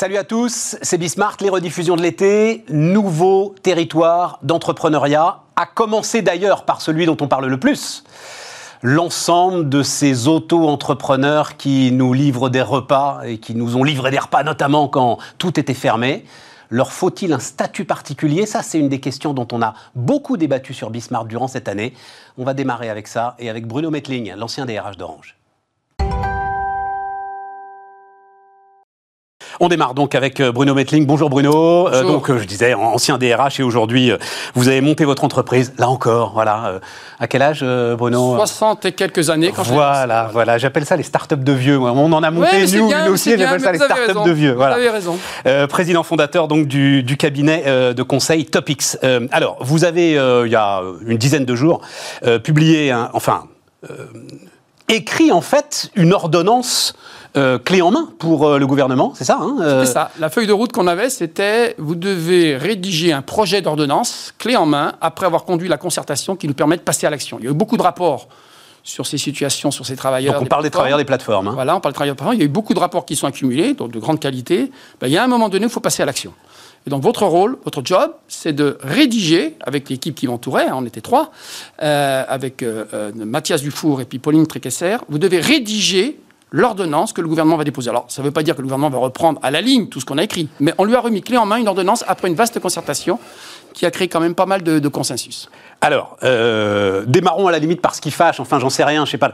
Salut à tous, c'est Bismart, les rediffusions de l'été, nouveau territoire d'entrepreneuriat, à commencer d'ailleurs par celui dont on parle le plus, l'ensemble de ces auto-entrepreneurs qui nous livrent des repas et qui nous ont livré des repas notamment quand tout était fermé. Leur faut-il un statut particulier? Ça, c'est une des questions dont on a beaucoup débattu sur Bismarck durant cette année. On va démarrer avec ça et avec Bruno Metling, l'ancien DRH d'Orange. On démarre donc avec euh, Bruno Metling. Bonjour Bruno. Euh, donc euh, je disais ancien DRH et aujourd'hui vous avez monté votre entreprise. Là encore, voilà. à quel âge Bruno? 60 et quelques années quand Voilà, voilà. J'appelle ça les startups de vieux. On en a monté nous, nous aussi. J'appelle ça les startups de vieux. Voilà. Vous avez raison. président fondateur donc du, cabinet de conseil Topix. alors vous avez il y a une dizaine de jours publié, enfin écrit en fait une ordonnance euh, clé en main pour euh, le gouvernement, c'est ça hein euh C'est ça. La feuille de route qu'on avait, c'était vous devez rédiger un projet d'ordonnance clé en main après avoir conduit la concertation qui nous permet de passer à l'action. Il y a eu beaucoup de rapports sur ces situations, sur ces travailleurs. Donc on parle des travailleurs des plateformes. Hein. Voilà, on parle des travailleurs des plateformes. Il y a eu beaucoup de rapports qui sont accumulés, donc de grande qualité. Ben, il y a un moment donné, il faut passer à l'action. Et donc votre rôle, votre job, c'est de rédiger, avec l'équipe qui m'entourait, hein, on était trois, avec Mathias Dufour et puis Pauline Tréquesser, vous devez rédiger l'ordonnance que le gouvernement va déposer. Alors, ça ne veut pas dire que le gouvernement va reprendre à la ligne tout ce qu'on a écrit, mais on lui a remis clé en main une ordonnance après une vaste concertation qui a créé quand même pas mal de, consensus. Alors, euh, démarrons à la limite par ce qui fâche, enfin j'en sais rien, je sais pas.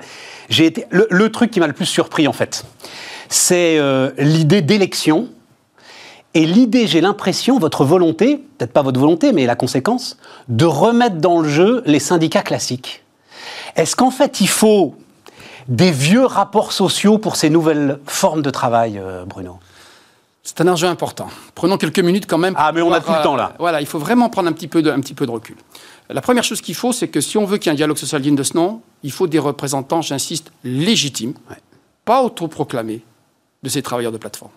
J'ai été, le, truc qui m'a le plus surpris en fait, c'est euh, l'idée d'élection et l'idée, j'ai l'impression, votre volonté, peut-être pas votre volonté, mais la conséquence, de remettre dans le jeu les syndicats classiques. Est-ce qu'en fait il faut des vieux rapports sociaux pour ces nouvelles formes de travail, euh, Bruno? C'est un enjeu important. Prenons quelques minutes quand même. Ah, mais on a tout le temps là. Euh, voilà, il faut vraiment prendre un petit peu de, un petit peu de recul. La première chose qu'il faut, c'est que si on veut qu'il y ait un dialogue social digne de ce nom, il faut des représentants, j'insiste, légitimes, pas autoproclamés, de ces travailleurs de plateforme.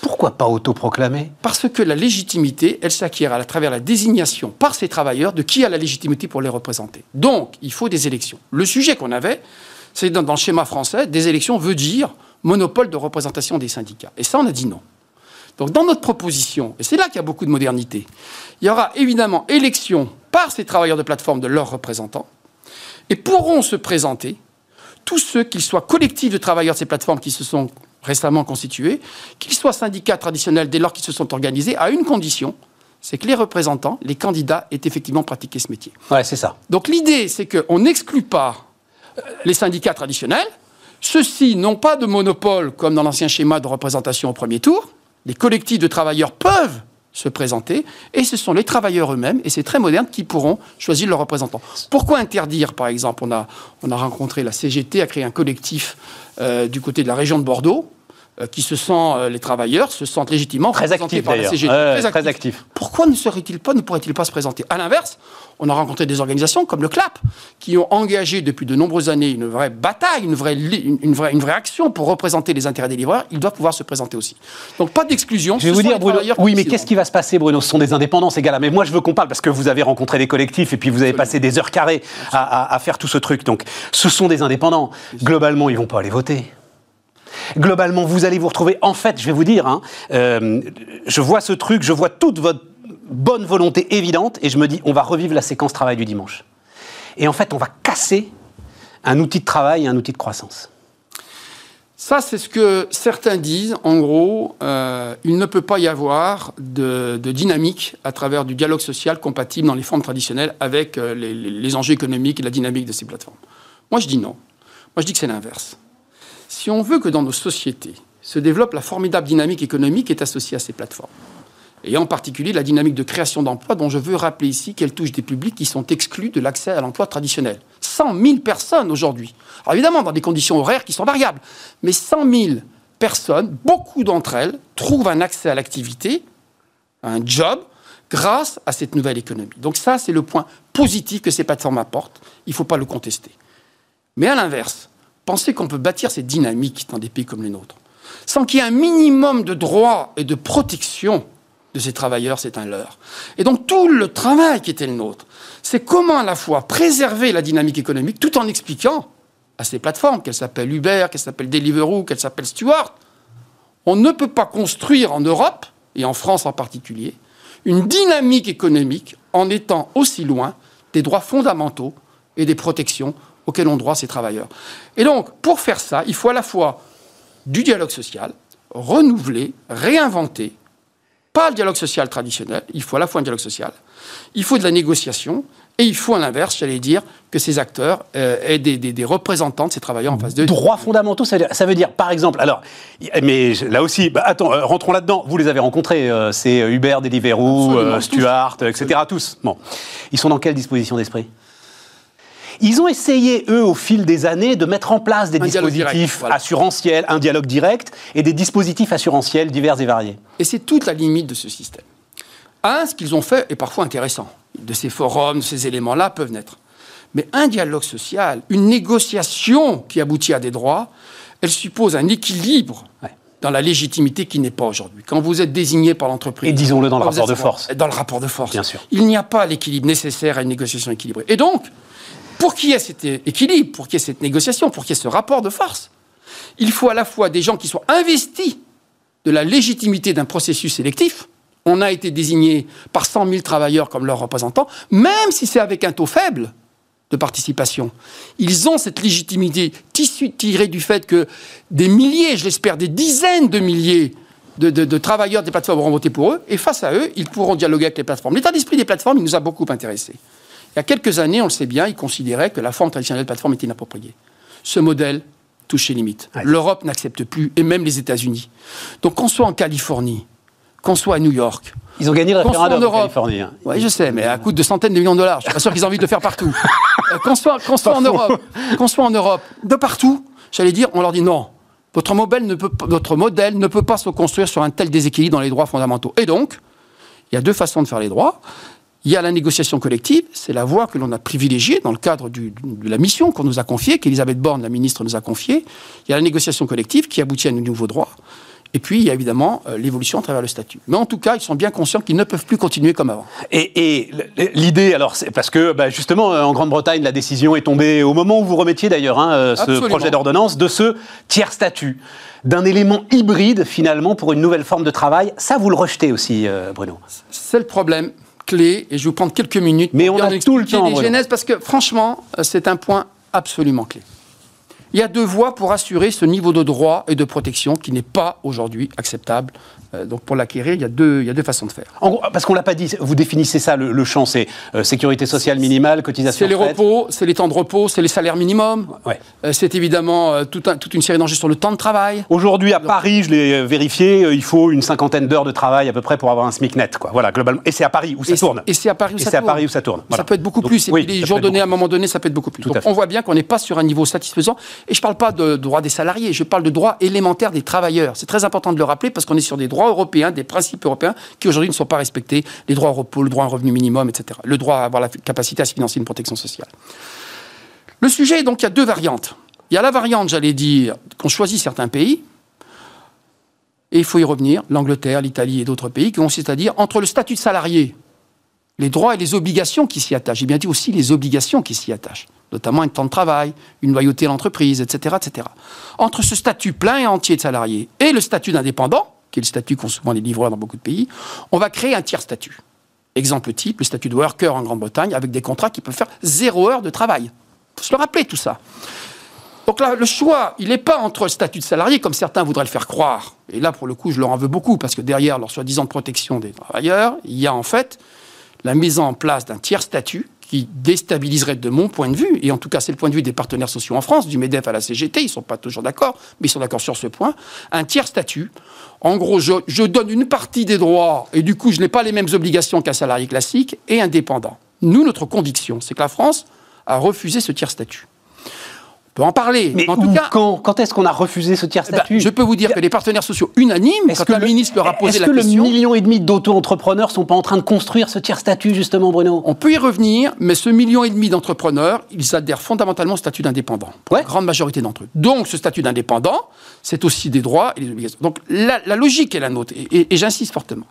Pourquoi pas autoproclamés Parce que la légitimité, elle s'acquiert à travers la désignation par ces travailleurs de qui a la légitimité pour les représenter. Donc, il faut des élections. Le sujet qu'on avait, c'est dans, dans le schéma français, des élections veut dire monopole de représentation des syndicats. Et ça, on a dit non. Donc dans notre proposition, et c'est là qu'il y a beaucoup de modernité, il y aura évidemment élection par ces travailleurs de plateforme de leurs représentants, et pourront se présenter tous ceux, qu'ils soient collectifs de travailleurs de ces plateformes qui se sont récemment constitués, qu'ils soient syndicats traditionnels dès lors qu'ils se sont organisés, à une condition, c'est que les représentants, les candidats, aient effectivement pratiqué ce métier. Ouais, c'est ça. Donc l'idée, c'est qu'on n'exclut pas les syndicats traditionnels. Ceux-ci n'ont pas de monopole comme dans l'ancien schéma de représentation au premier tour. Les collectifs de travailleurs peuvent se présenter et ce sont les travailleurs eux-mêmes, et c'est très moderne, qui pourront choisir leurs représentants. Pourquoi interdire, par exemple, on a, on a rencontré la CGT, a créé un collectif euh, du côté de la région de Bordeaux, euh, qui se sent, euh, les travailleurs se sentent légitimement très actifs par la CGT. très, actifs. Pourquoi ne serait-il pas, ne pourrait-il pas se présenter? À l'inverse, on a rencontré des organisations comme le CLAP, qui ont engagé depuis de nombreuses années une vraie bataille, une vraie, une, vraie, une vraie action pour représenter les intérêts des livreurs. Ils doivent pouvoir se présenter aussi. Donc pas d'exclusion. Je vais vous dire, Bruno, oui, mais qu'est-ce qui va se passer, Bruno? Ce sont des indépendants, ces gars-là. Mais moi, je veux qu'on parle parce que vous avez rencontré des collectifs et puis vous avez passé des heures carrées à, à faire tout ce truc. Donc, ce sont des indépendants. Globalement, ils vont pas aller voter. Globalement, vous allez vous retrouver. En fait, je vais vous dire, hein, euh, je vois ce truc, je vois toute votre bonne volonté évidente, et je me dis, on va revivre la séquence travail du dimanche. Et en fait, on va casser un outil de travail et un outil de croissance. Ça, c'est ce que certains disent. En gros, euh, il ne peut pas y avoir de, dynamique à travers du dialogue social compatible dans les formes traditionnelles avec euh, les, les enjeux économiques et la dynamique de ces plateformes. Moi, je dis non. Moi, je dis que c'est l'inverse. Si on veut que dans nos sociétés se développe la formidable dynamique économique qui est associée à ces plateformes, et en particulier la dynamique de création d'emplois dont je veux rappeler ici qu'elle touche des publics qui sont exclus de l'accès à l'emploi traditionnel. 100 000 personnes aujourd'hui. Évidemment, dans des conditions horaires qui sont variables, mais 100 000 personnes, beaucoup d'entre elles, trouvent un accès à l'activité, un job, grâce à cette nouvelle économie. Donc ça, c'est le point positif que ces plateformes apportent. Il ne faut pas le contester. Mais à l'inverse, penser qu'on peut bâtir cette dynamique dans des pays comme les nôtres, sans qu'il y ait un minimum de droits et de protection de ces travailleurs, c'est un leurre. Et donc tout le travail qui était le nôtre, c'est comment à la fois préserver la dynamique économique tout en expliquant à ces plateformes, qu'elles s'appellent Uber, qu'elles s'appellent Deliveroo, qu'elles s'appellent Stewart, On ne peut pas construire en Europe, et en France en particulier, une dynamique économique en étant aussi loin des droits fondamentaux et des protections auxquelles ont droit ces travailleurs. Et donc, pour faire ça, il faut à la fois du dialogue social, renouveler, réinventer, pas le dialogue social traditionnel, il faut à la fois un dialogue social, il faut de la négociation, et il faut à l'inverse, j'allais dire, que ces acteurs euh, aient des, représentants de ces travailleurs en face d'eux. Droits fondamentaux, ça veut, dire, par exemple, alors, mais là aussi, bah, attends, euh, rentrons là-dedans. Vous les avez rencontrés, euh, c'est Hubert, Deliveroo, Stuart, etc. Tous. Bon, ils sont dans quelle disposition d'esprit? Ils ont essayé, eux, au fil des années, de mettre en place des dispositifs assurantiels, un dialogue direct et des dispositifs assurantiels divers et variés. Et c'est toute la limite de ce système. Un, ce qu'ils ont fait est parfois intéressant. De ces forums, de ces éléments-là peuvent naître. Mais un dialogue social, une négociation qui aboutit à des droits, elle suppose un équilibre dans la légitimité qui n'est pas aujourd'hui. Quand vous êtes désigné par l'entreprise... Et disons-le dans le rapport de force. Dans le rapport de force. Bien sûr. Il n'y a pas l'équilibre nécessaire à une négociation équilibrée. Et donc, pour qu'il y ait cet équilibre, pour qu'il y ait cette négociation, pour qu'il y ait ce rapport de force, il faut à la fois des gens qui soient investis de la légitimité d'un processus sélectif, on a été désigné par 100 000 travailleurs comme leurs représentants, même si c'est avec un taux faible de participation. Ils ont cette légitimité tirée du fait que des milliers, je l'espère, des dizaines de milliers de, travailleurs des plateformes auront voté pour eux, et face à eux, ils pourront dialoguer avec les plateformes. L'état d'esprit des plateformes, il nous a beaucoup intéressés. Il y a quelques années, on le sait bien, ils considéraient que la forme traditionnelle de plateforme était inappropriée. Ce modèle touche ses limites. L'Europe n'accepte plus, et même les États-Unis. Donc qu'on soit en Californie, qu'on soit à New York. Ils ont gagné le référendum en, Californie. Hein. Oui, je sais, mais à coût de centaines de millions de dollars. Je suis pas sûr qu'ils aient envie de le faire partout. Euh, qu'on soit, en Europe, qu'on soit en Europe, de partout, j'allais dire, on leur dit non. Votre modèle, ne peut, votre modèle ne peut pas se construire sur un tel déséquilibre dans les droits fondamentaux. Et donc, il y a deux façons de faire les droits. Il y a la négociation collective, c'est la voie que l'on a privilégiée dans le cadre de la mission qu'on nous a confiée, qu'Elisabeth Borne, la ministre, nous a confiée. Il y a la négociation collective qui aboutit à de nouveaux droits. Et puis, il y a évidemment euh, l'évolution à travers le statut. Mais en tout cas, ils sont bien conscients qu'ils ne peuvent plus continuer comme avant. Et, l'idée, alors, c'est parce que bah, justement, euh, en Grande-Bretagne, la décision est tombée au moment où vous remettiez d'ailleurs hein, euh, ce projet d'ordonnance de ce tiers statut, d'un élément hybride finalement pour une nouvelle forme de travail. Ça, vous le rejetez aussi, Bruno? C'est le problème clé, et je vais vous prendre quelques minutes Mais on a tout le temps. Les genèses, parce que franchement, c'est un point absolument clé. Il y a deux voies pour assurer ce niveau de droit et de protection qui n'est pas aujourd'hui acceptable euh, donc pour l'acquérir, il, y a deux, il y a deux façons de faire. parce qu'on ne l'a pas dit, vous définissez ça, le, champ, c'est euh, sécurité sociale minimale, cotisation C'est les repos, c'est les temps de repos, c'est les salaires minimums. Euh, c'est évidemment toute une série d'enjeux sur le temps de travail. Aujourd'hui, à Paris, je l'ai vérifié, il faut une cinquantaine d'heures de travail à peu près pour avoir un SMIC net. Quoi. Voilà, globalement. Et c'est à Paris où ça tourne. Et c'est à Paris où ça tourne. à Paris où ça tourne. Ça peut être beaucoup plus. et les jours donnés, à un moment donné, ça peut être beaucoup plus. Donc on voit bien qu'on n'est pas sur un niveau satisfaisant. Et je ne parle pas de droit des salariés, je parle de droit élémentaire des travailleurs. C'est très important de le rappeler parce qu'on est sur des droits européens, des principes européens qui aujourd'hui ne sont pas respectés, les droits au repos, le droit à un revenu minimum, etc. Le droit à avoir la capacité à se financer une protection sociale. Le sujet, donc, il y a deux variantes. Il y a la variante, j'allais dire, qu'on choisit certains pays, et il faut y revenir, l'Angleterre, l'Italie et d'autres pays, qui consiste à dire entre le statut de salarié, les droits et les obligations qui s'y attachent, j'ai bien dit aussi les obligations qui s'y attachent, notamment un temps de travail, une loyauté à l'entreprise, etc., etc. Entre ce statut plein et entier de salarié et le statut d'indépendant, qui est le statut qu'ont souvent les livreurs dans beaucoup de pays, on va créer un tiers statut. Exemple type, le statut de worker en Grande-Bretagne, avec des contrats qui peuvent faire zéro heure de travail. Il faut se le rappeler tout ça. Donc là, le choix, il n'est pas entre le statut de salarié, comme certains voudraient le faire croire. Et là, pour le coup, je leur en veux beaucoup, parce que derrière leur soi-disant protection des travailleurs, il y a en fait la mise en place d'un tiers statut qui déstabiliserait de mon point de vue, et en tout cas c'est le point de vue des partenaires sociaux en France, du MEDEF à la CGT, ils ne sont pas toujours d'accord, mais ils sont d'accord sur ce point, un tiers statut. En gros, je, donne une partie des droits, et du coup je n'ai pas les mêmes obligations qu'un salarié classique, et indépendant. Nous, notre conviction, c'est que la France a refusé ce tiers statut peut en parler. Mais en tout cas, quand, quand est-ce qu'on a refusé ce tiers eh ben, statut Je peux vous dire que les partenaires sociaux unanimes, quand que le ministre leur a posé la question... Est-ce que le million et demi d'auto-entrepreneurs sont pas en train de construire ce tiers statut, justement, Bruno? On peut y revenir, mais ce million et demi d'entrepreneurs, ils adhèrent fondamentalement au statut d'indépendant. La grande majorité d'entre eux. Donc, ce statut d'indépendant, c'est aussi des droits et des obligations. Donc, la, logique est la nôtre, et, et j'insiste fortement.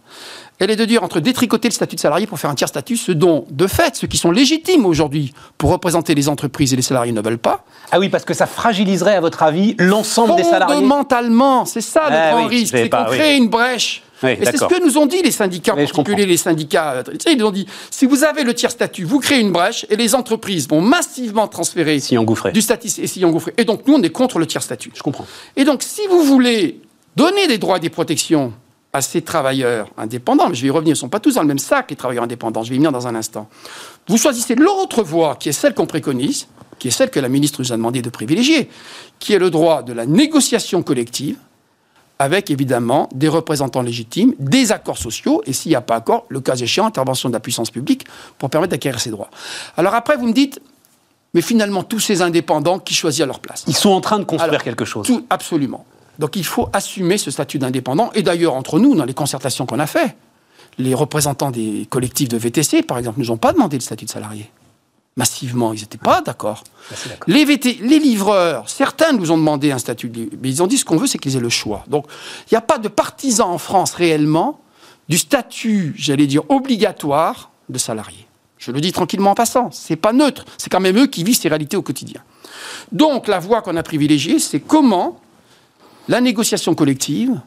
Elle est de dire entre détricoter le statut de salarié pour faire un tiers statut, ce dont, de fait, ceux qui sont légitimes aujourd'hui pour représenter les entreprises et les salariés ne veulent pas. Ah oui, parce que ça fragiliserait, à votre avis, l'ensemble des salariés Fondamentalement, c'est ça le Ah grand oui, risque, c'est qu'on oui. crée une brèche. Oui, et c'est ce que nous ont dit les syndicats, en particulier les syndicats. Ils nous ont dit, si vous avez le tiers statut, vous créez une brèche et les entreprises vont massivement transférer Si du statut et s'y engouffrer. Et donc, nous, on est contre le tiers statut. Je comprends. Et donc, si vous voulez donner des droits et des protections à ces travailleurs indépendants, mais je vais y revenir, ils ne sont pas tous dans le même sac, les travailleurs indépendants, je vais y venir dans un instant. Vous choisissez l'autre voie, qui est celle qu'on préconise, qui est celle que la ministre nous a demandé de privilégier, qui est le droit de la négociation collective, avec évidemment des représentants légitimes, des accords sociaux, et s'il n'y a pas accord, le cas échéant, intervention de la puissance publique pour permettre d'acquérir ces droits. Alors après, vous me dites, mais finalement, tous ces indépendants qui choisissent à leur place? Ils sont en train de construire Alors, quelque chose. Tout, absolument. Donc il faut assumer ce statut d'indépendant. Et d'ailleurs, entre nous, dans les concertations qu'on a fait, les représentants des collectifs de VTC, par exemple, nous ont pas demandé le statut de salarié. Massivement, ils n'étaient pas d'accord. d'accord. Les, VT les livreurs, certains nous ont demandé un statut de mais ils ont dit ce qu'on veut, c'est qu'ils aient le choix. Donc il n'y a pas de partisans en France réellement du statut, j'allais dire, obligatoire de salarié. Je le dis tranquillement en passant, c'est pas neutre, c'est quand même eux qui vivent ces réalités au quotidien. Donc la voie qu'on a privilégiée, c'est comment la négociation collective,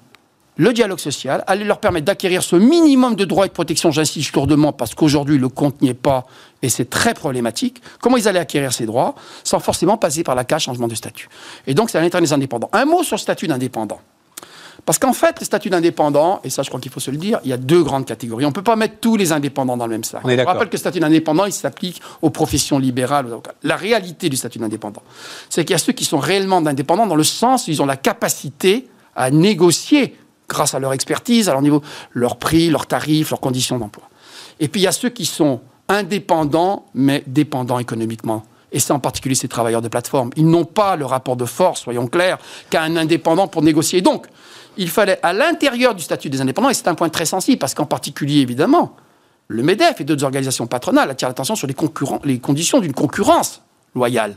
le dialogue social, allait leur permettre d'acquérir ce minimum de droits et de protection, j'insiste lourdement, parce qu'aujourd'hui le compte n'y est pas, et c'est très problématique, comment ils allaient acquérir ces droits sans forcément passer par la case changement de statut? Et donc c'est à l'intérieur des indépendants. Un mot sur le statut d'indépendant. Parce qu'en fait, le statut d'indépendant, et ça je crois qu'il faut se le dire, il y a deux grandes catégories. On ne peut pas mettre tous les indépendants dans le même sac. On est rappelle que le statut d'indépendant, il s'applique aux professions libérales. aux avocats. La réalité du statut d'indépendant, c'est qu'il y a ceux qui sont réellement indépendants dans le sens où ils ont la capacité à négocier, grâce à leur expertise, à leur niveau, leur prix, leurs tarifs, leurs conditions d'emploi. Et puis il y a ceux qui sont indépendants, mais dépendants économiquement. Et c'est en particulier ces travailleurs de plateforme. Ils n'ont pas le rapport de force, soyons clairs, qu'à un indépendant pour négocier. Donc, il fallait, à l'intérieur du statut des indépendants, et c'est un point très sensible, parce qu'en particulier, évidemment, le MEDEF et d'autres organisations patronales attirent l'attention sur les, conditions d'une concurrence loyale.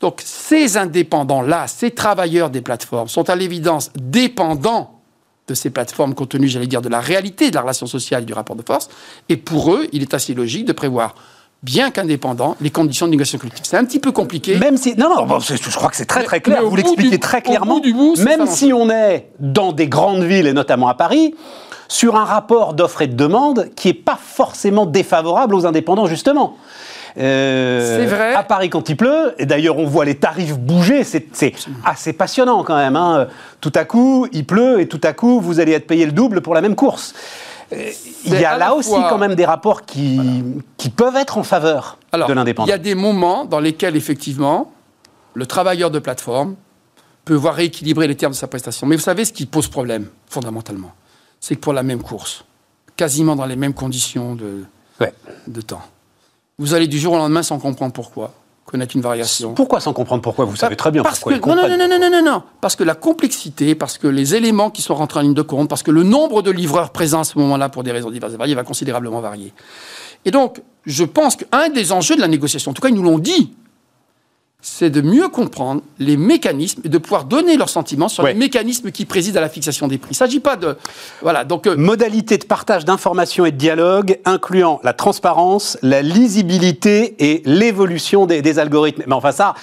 Donc, ces indépendants-là, ces travailleurs des plateformes, sont à l'évidence dépendants de ces plateformes compte tenu, j'allais dire, de la réalité de la relation sociale du rapport de force. Et pour eux, il est assez logique de prévoir, bien qu'indépendants, les conditions de négociation collective. C'est un petit peu compliqué. Même si. Non, non, bon, je crois que c'est très très clair. Vous l'expliquez très au clairement. bout du bout, c'est Même si on est dans des grandes villes, et notamment à Paris, sur un rapport d'offre et de demande qui n'est pas forcément défavorable aux indépendants, justement. Euh, C'est vrai. À Paris, quand il pleut, et d'ailleurs on voit les tarifs bouger, c'est c'est assez passionnant quand même. hein. Tout à coup, il pleut, et tout à coup, vous allez être payé le double pour la même course. Il y a là aussi quand même des rapports qui, qui peuvent être en faveur Alors, de il l'indépendant. y a des moments dans lesquels, effectivement, le travailleur de plateforme peut voir rééquilibrer les termes de sa prestation. Mais vous savez ce qui pose problème, fondamentalement? C'est que pour la même course, quasiment dans les mêmes conditions de, Ouais. de temps, vous allez du jour au lendemain, sans comprendre pourquoi, connaître une variation. Pourquoi sans comprendre pourquoi Vous savez très bien parce pourquoi que, ils non, non, non, non, non, non, non, parce que la complexité, parce que les éléments qui sont rentrés en ligne de compte, parce que le nombre de livreurs présents à ce moment-là, pour des raisons diverses et variées, va considérablement varier. Et donc, je pense qu'un des enjeux de la négociation, en tout cas, ils nous l'ont dit, c'est de mieux comprendre les mécanismes et de pouvoir donner leurs sentiments sur Ouais. les mécanismes qui président à la fixation des prix. Il ne s'agit pas de... Voilà, donc... euh, Modalité de partage d'informations et de dialogue incluant la transparence, la lisibilité et l'évolution des, des algorithmes. Mais enfin ça,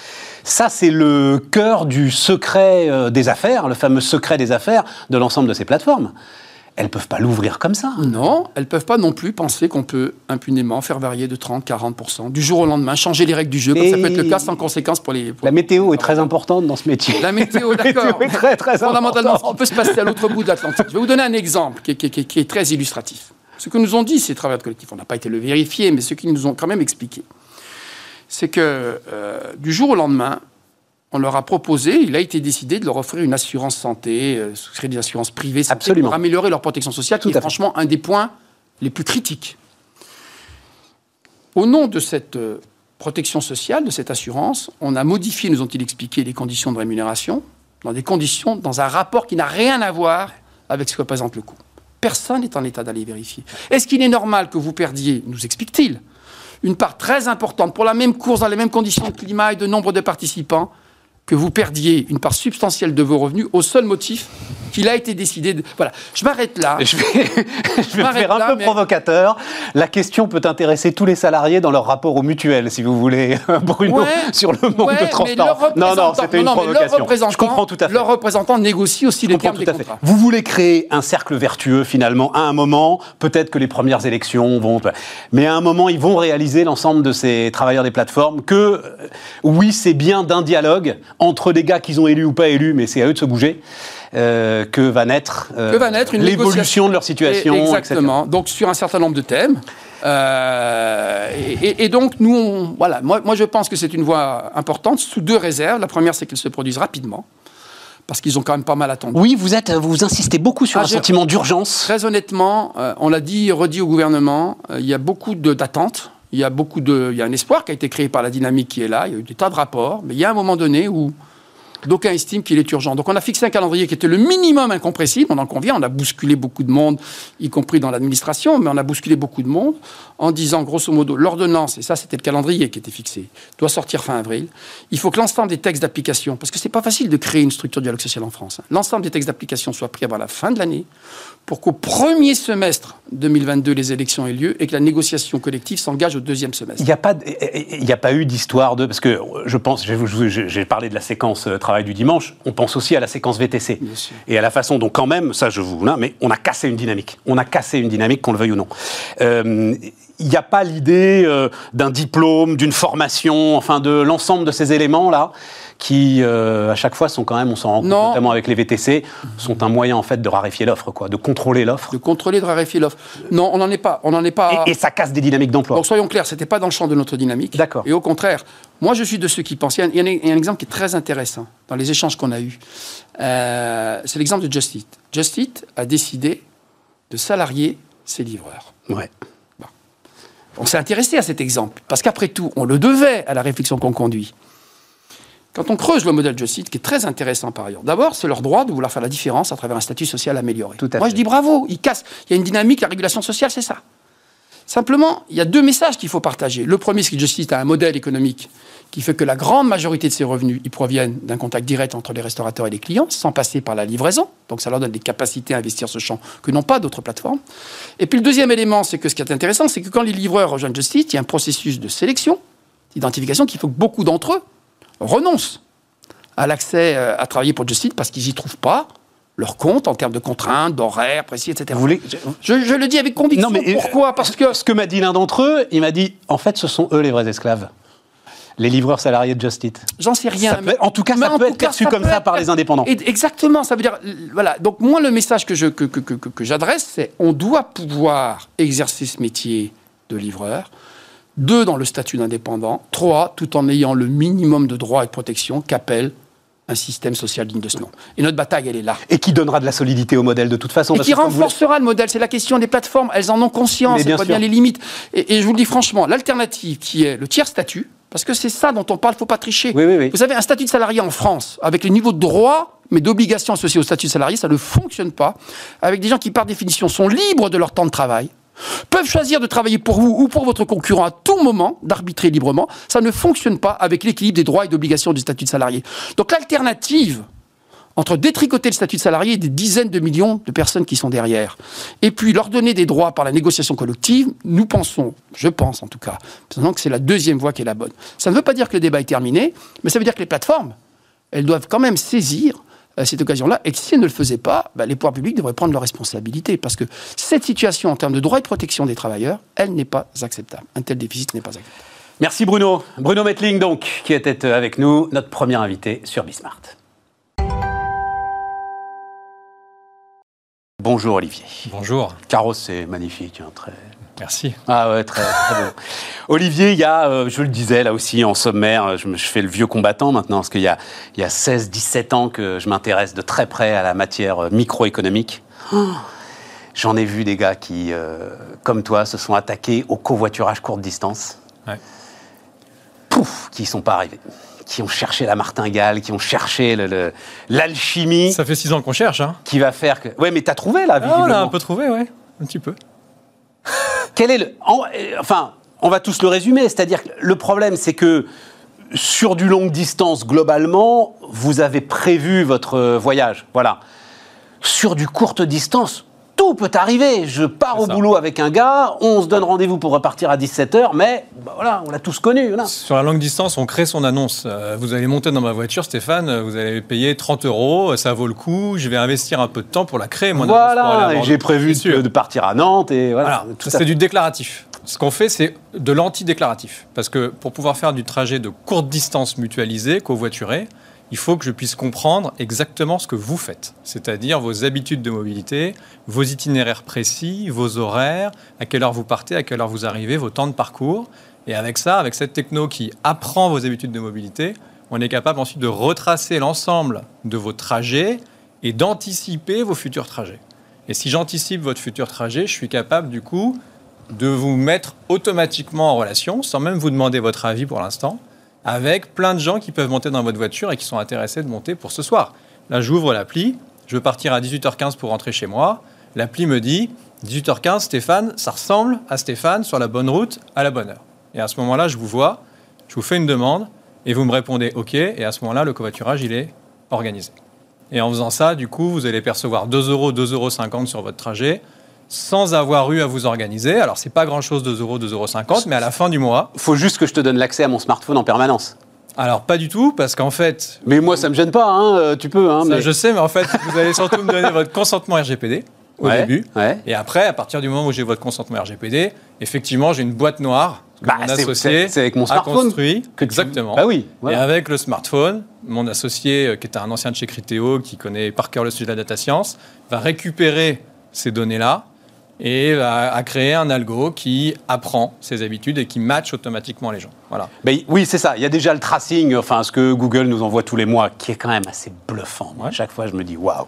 ça c'est le cœur du secret euh, des affaires, le fameux secret des affaires de l'ensemble de ces plateformes. Elles peuvent pas l'ouvrir comme ça. Non, elles ne peuvent pas non plus penser qu'on peut impunément faire varier de 30-40% du jour au lendemain, changer les règles du jeu, comme ça peut être le cas sans conséquence pour les... pour- La météo est très importante dans ce métier. La météo, La météo d'accord. est très très Fondamentalement, on peut se passer à l'autre bout de l'Atlantique. Je vais vous donner un exemple qui est, qui est- qui est- qui est très illustratif. Ce que nous ont dit ces travailleurs collectifs, on n'a pas été le vérifier, mais ce qu'ils nous ont quand même expliqué, c'est que euh, du jour au lendemain, on leur a proposé, il a été décidé de leur offrir une assurance santé, euh, souscrire des assurances privées santé Absolument. pour améliorer leur protection sociale, Tout qui est fait. franchement un des points les plus critiques. Au nom de cette euh, protection sociale, de cette assurance, on a modifié, nous ont-ils expliqué, les conditions de rémunération, dans des conditions, dans un rapport qui n'a rien à voir avec ce que représente le coût. Personne n'est en état d'aller vérifier. Est-ce qu'il est normal que vous perdiez, nous explique-t-il, une part très importante pour la même course, dans les mêmes conditions de climat et de nombre de participants, que vous perdiez une part substantielle de vos revenus au seul motif qu'il a été décidé de... Voilà, je m'arrête là. Je vais, je vais me faire un peu provocateur. La question peut intéresser tous les salariés dans leur rapport aux mutuelles, si vous voulez, Bruno, sur le manque de transparence. Non, non, c'était une provocation. Je comprends tout à fait. Leurs représentants négocient aussi les termes des contrats. Vous voulez créer un cercle vertueux, finalement, à un moment, peut-être que les premières élections vont... Mais à un moment, ils vont réaliser, l'ensemble de ces travailleurs des plateformes, que euh, oui, c'est bien d'un dialogue entre des gars qu'ils ont élus ou pas élus, mais c'est à eux de se bouger. Euh, que va naître, euh, l'évolution de leur situation. Exactement. Donc sur un certain nombre de thèmes. et, donc nous, voilà, moi, moi je pense que c'est une voie importante sous deux réserves. La première, c'est qu'elle se produise rapidement parce qu'ils ont quand même pas mal attendu. Oui, vous êtes, vous insistez beaucoup sur ah, un sentiment d'urgence. Très honnêtement, on l'a dit, redit au gouvernement, il y a beaucoup d'attentes. Il y a beaucoup de, il y a un espoir qui a été créé par la dynamique qui est là. Il y a eu des tas de rapports, mais il y a un moment donné où D'aucuns estiment qu'il est urgent. Donc on a fixé un calendrier qui était le minimum incompressible, on en convient, on a bousculé beaucoup de monde, y compris dans l'administration, mais on a bousculé beaucoup de monde en disant grosso modo l'ordonnance, et ça c'était le calendrier qui était fixé, doit sortir fin avril. Il faut que l'ensemble des textes d'application, parce que c'est pas facile de créer une structure de dialogue social en France, hein, l'ensemble des textes d'application soient pris avant la fin de l'année pour qu'au premier semestre 2022 les élections aient lieu et que la négociation collective s'engage au deuxième semestre. Il n'y a, pas, il a pas eu d'histoire de... Parce que je pense, j'ai parlé de la séquence euh, travail du dimanche, on pense aussi à la séquence VTC. Et à la façon dont quand même, ça je vous... Là, mais on a cassé une dynamique. On a cassé une dynamique, qu'on le veuille ou non. Euh, il n'y a pas l'idée euh, d'un diplôme, d'une formation, enfin de l'ensemble de ces éléments-là qui, euh, à chaque fois, sont quand même, on s'en rend compte, notamment avec les VTC, sont un moyen en fait de raréfier l'offre, quoi, de contrôler l'offre. De contrôler, de raréfier l'offre. Non, on n'en est pas. On n'en est pas. Et, ça casse des dynamiques d'emploi. Donc soyons clairs, c'était pas dans le champ de notre dynamique. D'accord. Et au contraire, moi je suis de ceux qui pensent. Il y a un, exemple qui est très intéressant dans les échanges qu'on a eus. Euh, c'est l'exemple de Just Eat. Just Eat a décidé de salarier ses livreurs. Ouais. On s'est intéressé à cet exemple, parce qu'après tout, on le devait à la réflexion qu'on conduit. Quand on creuse le modèle de site, qui est très intéressant par ailleurs, d'abord, c'est leur droit de vouloir faire la différence à travers un statut social amélioré. Moi, je dis bravo, ils cassent. Il y a une dynamique, la régulation sociale, c'est ça. Simplement, il y a deux messages qu'il faut partager. Le premier, c'est que Justice a un modèle économique qui fait que la grande majorité de ses revenus, ils proviennent d'un contact direct entre les restaurateurs et les clients, sans passer par la livraison. Donc ça leur donne des capacités à investir ce champ que n'ont pas d'autres plateformes. Et puis le deuxième élément, c'est que ce qui est intéressant, c'est que quand les livreurs rejoignent Justice, il y a un processus de sélection, d'identification, qui faut que beaucoup d'entre eux renoncent à l'accès euh, à travailler pour Just parce qu'ils n'y trouvent pas leur compte en termes de contraintes, d'horaires précis, etc. Vous voulez... je, le dis avec conviction. Non, mais Pourquoi? Parce que... Ce que m'a dit l'un d'entre eux, il m'a dit, en fait, ce sont eux les vrais esclaves. Les livreurs salariés de Just Eat. J'en sais rien. en tout cas, ça peut être perçu comme ça par les indépendants. Exactement. Ça veut dire, voilà. Donc moi, le message que je que, que, que, que j'adresse, c'est on doit pouvoir exercer ce métier de livreur deux, dans le statut d'indépendant, trois, tout en ayant le minimum de droits et de protection qu'appelle un système social digne de ce nom. Et notre bataille, elle est là. Et qui donnera de la solidité au modèle de toute façon. Et qui renforcera le modèle. C'est la question des plateformes. Elles en ont conscience. Elles voient bien les limites. Et, je vous le dis franchement, l'alternative qui est le tiers statut, parce que c'est ça dont on parle, il ne faut pas tricher. Vous savez, un statut de salarié en France, avec les niveaux de droits, mais d'obligations associées au statut de salarié, ça ne fonctionne pas. Avec des gens qui, par définition, sont libres de leur temps de travail, peuvent choisir de travailler pour vous ou pour votre concurrent à tout moment, d'arbitrer librement. Ça ne fonctionne pas avec l'équilibre des droits et d'obligations du statut de salarié. Donc l'alternative entre détricoter le statut de salarié et des dizaines de millions de personnes qui sont derrière, et puis leur donner des droits par la négociation collective, nous pensons, je pense en tout cas, que c'est la deuxième voie qui est la bonne. Ça ne veut pas dire que le débat est terminé, mais ça veut dire que les plateformes, elles doivent quand même saisir cette occasion-là, et que si elle ne le faisait pas, bah, les pouvoirs publics devraient prendre leurs responsabilités, parce que cette situation en termes de droit et de protection des travailleurs, elle n'est pas acceptable. Un tel déficit n'est pas acceptable. Merci Bruno. Bruno Metling, donc, qui était avec nous, notre premier invité sur Bismart. Bonjour Olivier. Bonjour. Carros, c'est magnifique, hein, très, Merci. Ah ouais, très, très bon. Olivier, il y a, euh, je le disais là aussi en sommaire, je, fais le vieux combattant maintenant, parce qu'il y a, il y a 16-17 ans que je m'intéresse de très près à la matière euh, microéconomique. Oh. J'en ai vu des gars qui, euh, comme toi, se sont attaqués au covoiturage courte distance. Ouais. Pouf, qui ne sont pas arrivés qui ont cherché la martingale, qui ont cherché l'alchimie. Ça fait six ans qu'on cherche, hein. Qui va faire que. Ouais, mais t'as trouvé là, visiblement. Ah, on a un peu trouvé, ouais, un petit peu. Quel est le. enfin, on va tous le résumer, c'est-à-dire que le problème, c'est que sur du longue distance, globalement, vous avez prévu votre voyage. Voilà. sur du courte distance, tout peut arriver. Je pars au ça. boulot avec un gars, on se donne rendez-vous pour repartir à 17h, mais bah voilà, on l'a tous connu. voilà. Sur la longue distance, on crée son annonce. Euh, vous allez monter dans ma voiture, Stéphane, euh, vous allez payer 30 euros, euh, ça vaut le coup, je vais investir un peu de temps pour la créer, mon Voilà, j'ai prévu de, de partir à Nantes, et voilà. Voilà, tout ça à c'est du déclaratif. Ce qu'on fait, c'est de l'anti-déclaratif. Parce que pour pouvoir faire du trajet de courte distance mutualisé, covoituré, il faut que je puisse comprendre exactement ce que vous faites. C'est-à-dire vos habitudes de mobilité, vos itinéraires précis, vos horaires, à quelle heure vous partez, à quelle heure vous arrivez, vos temps de parcours. Et avec ça, avec cette techno qui apprend vos habitudes de mobilité, on est capable ensuite de retracer l'ensemble de vos trajets et d'anticiper vos futurs trajets. Et si j'anticipe votre futur trajet, je suis capable du coup de vous mettre automatiquement en relation, sans même vous demander votre avis pour l'instant, avec plein de gens qui peuvent monter dans votre voiture et qui sont intéressés de monter pour ce soir. Là, j'ouvre l'appli, je veux partir à 18h15 pour rentrer chez moi. L'appli me dit 18h15, Stéphane, ça ressemble à Stéphane sur la bonne route à la bonne heure. Et à ce moment-là, je vous vois, je vous fais une demande et vous me répondez OK. Et à ce moment-là, le covoiturage, il est organisé. Et en faisant ça, du coup, vous allez percevoir 2 euros, 2,50 euros sur votre trajet sans avoir eu à vous organiser. Alors, c'est pas grand-chose, 2 euros, 2,50 euros, mais à la fin du mois, Faut juste que je te donne l'accès à mon smartphone en permanence. alors pas du tout, parce qu'en fait, Mais moi, ça me gêne pas, hein, euh, tu peux. Hein, ça, mais... je sais, mais en fait, vous allez surtout me donner votre consentement RGPD au Ouais, début. ouais. Et après, à partir du moment où j'ai votre consentement RGPD, effectivement, j'ai une boîte noire que Bah, mon c'est- associé c'est- avec mon a smartphone construit. que tu- Exactement. Bah oui. Et avec le smartphone, mon associé, euh, qui est un ancien de chez Criteo, qui connaît par cœur le sujet de la data science, va récupérer ces données-là et va a créer un algo qui apprend ses habitudes et qui match automatiquement les gens. Voilà. Ben, oui, c'est ça. Il y a déjà le tracing, enfin ce que Google nous envoie tous les mois, qui est quand même assez bluffant. Moi, Ouais. Chaque fois, je me dis waouh.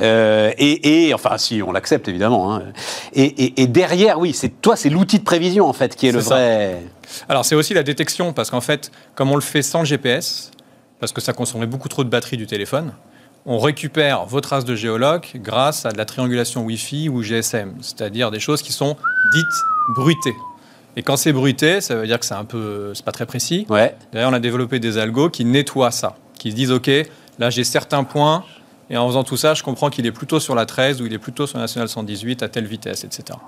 Euh, et, et, enfin, si on l'accepte évidemment. hein. Et, et- et derrière, oui, c'est toi, c'est l'outil de prévision en fait qui est le ça. vrai. Alors c'est aussi la détection, parce qu'en fait, comme on le fait sans le GPS, parce que ça consommerait beaucoup trop de batterie du téléphone, on récupère vos traces de géologue grâce à de la triangulation Wi-Fi ou GSM, c'est-à-dire des choses qui sont dites bruitées. Et quand c'est bruité, ça veut dire que c'est un peu, c'est pas très précis. Ouais. D'ailleurs, on a développé des algos qui nettoient ça, qui se disent OK, là j'ai certains points, et en faisant tout ça, je comprends qu'il est plutôt sur la 13 ou il est plutôt sur la nationale 118 à telle vitesse, etc.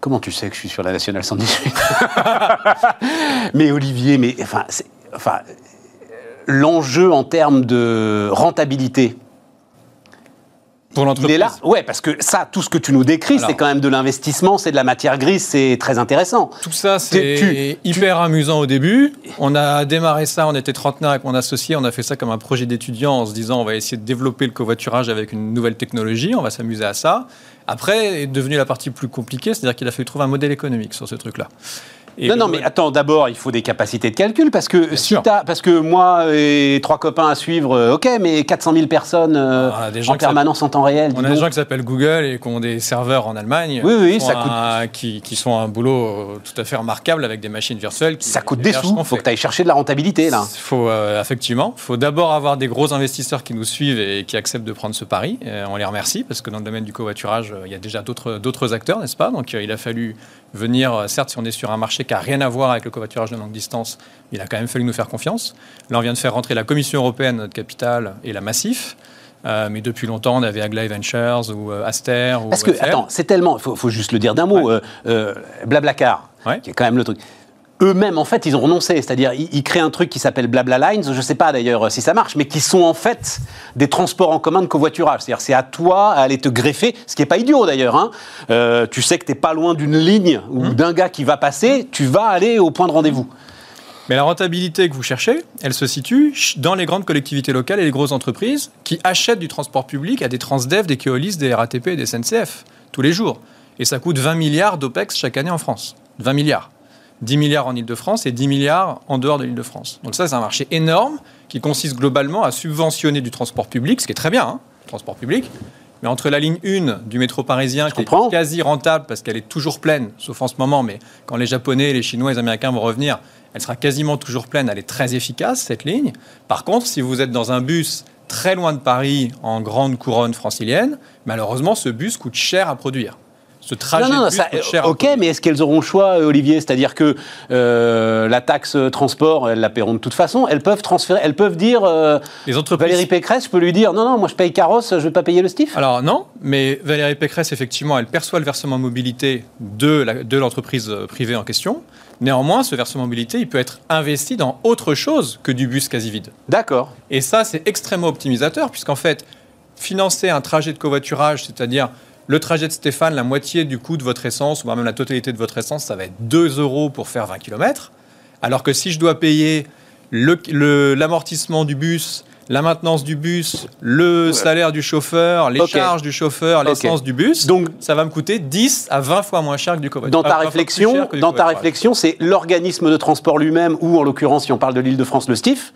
Comment tu sais que je suis sur la nationale 118 Mais Olivier, mais enfin, enfin, l'enjeu en termes de rentabilité, Pour il l'entreprise. est là. Ouais, parce que ça, tout ce que tu nous décris, Alors. c'est quand même de l'investissement, c'est de la matière grise, c'est très intéressant. Tout ça, Tu- c'est hyper amusant au début. On a démarré ça, on était trentenaire avec mon associé, on a fait ça comme un projet d'étudiant en se disant on va essayer de développer le covoiturage avec une nouvelle technologie, on va s'amuser à ça. Après est devenue la partie plus compliquée, c'est-à-dire qu'il a fallu trouver un modèle économique sur ce truc-là. Et non, non, mais attends, d'abord, il faut des capacités de calcul, parce que si parce que moi et trois copains à suivre, euh, ok, mais 400 000 personnes euh, Ah, en permanence en temps réel, On a des gens qui s'appellent Google et qui ont des serveurs en Allemagne. Oui, oui, qui ça coûte- un- qui, qui sont un boulot euh, tout à fait remarquable avec des machines virtuelles. Qui ça coûte des sous, qu'on faut que tu ailles chercher de la rentabilité, là. Il faut euh, effectivement, faut d'abord avoir des gros investisseurs qui nous suivent et qui acceptent de prendre ce pari. On les remercie parce que dans le domaine du covoiturage, il y a déjà d'autres acteurs, n'est-ce pas? Donc il a fallu venir. certes, si on est sur un marché qui a rien à voir avec le covoiturage de longue distance, il a quand même fallu nous faire confiance. Là, on vient de faire rentrer la Commission européenne, notre capitale, et la Massif. Euh, mais depuis longtemps, on avait Aglaé Ventures ou euh, Aster. Ou Parce que, FR. attends, c'est tellement, il faut, faut juste le dire d'un mot, Ouais. euh, euh, Blablacar, Ouais. qui est quand même le truc. Eux-mêmes, en fait, ils ont renoncé. C'est-à-dire, ils, ils créent un truc qui s'appelle Blabla Lines. Je ne sais pas d'ailleurs si ça marche, mais qui sont en fait des transports en commun de covoiturage. C'est-à-dire, c'est à toi à aller te greffer, ce qui n'est pas idiot d'ailleurs. hein. Euh, tu sais que tu n'es pas loin d'une ligne ou Mmh. d'un gars qui va passer, tu vas aller au point de rendez-vous. Mais la rentabilité que vous cherchez, elle se situe dans les grandes collectivités locales et les grosses entreprises qui achètent du transport public à des Transdev, des Keolis, des RATP et des SNCF tous les jours. Et ça coûte 20 milliards d'OPEX chaque année en France. 20 milliards. 10 milliards en Ile-de-France et 10 milliards en dehors de l'Île-de-France. Donc ça, c'est un marché énorme qui consiste globalement à subventionner du transport public, ce qui est très bien, hein, le transport public. Mais entre la ligne 1 du métro parisien, qui comprends. est quasi rentable parce qu'elle est toujours pleine, sauf en ce moment, mais quand les Japonais, les Chinois, les Américains vont revenir, elle sera quasiment toujours pleine, elle est très efficace, cette ligne. Par contre, si vous êtes dans un bus très loin de Paris, en grande couronne francilienne, malheureusement, ce bus coûte cher à produire. Ce trajet non, non, ça, cher. ok, mais est-ce qu'elles auront le choix, euh, Olivier? C'est-à-dire que euh, la taxe transport, elles la paieront de toute façon. Elles peuvent transférer, elles peuvent dire. euh, Les entreprises. Valérie Pécresse, je peux lui dire non, non, moi je paye carrosse, je vais pas payer le STIF. Alors non, mais Valérie Pécresse, effectivement, elle perçoit le versement mobilité de l'entreprise euh, privée en question. Néanmoins, ce versement mobilité, il peut être investi dans autre chose que du bus quasi vide. D'accord. Et ça, c'est extrêmement optimisateur, puisqu'en fait, financer un trajet de covoiturage, c'est-à-dire le trajet de Stéphane, la moitié du coût de votre essence, voire même la totalité de votre essence, ça va être 2 euros pour faire 20 km. Alors que si je dois payer le- le- l'amortissement du bus, la maintenance du bus, le salaire du chauffeur, les charges du chauffeur, l'essence du bus, Donc- ça va me coûter 10 à 20 fois moins cher que du covoiturage. Dans ta 20 fois plus réflexion, dans ta réflexion, c'est l'organisme de transport lui-même, ou en l'occurrence, si on parle de l'Île-de-France, le STIF,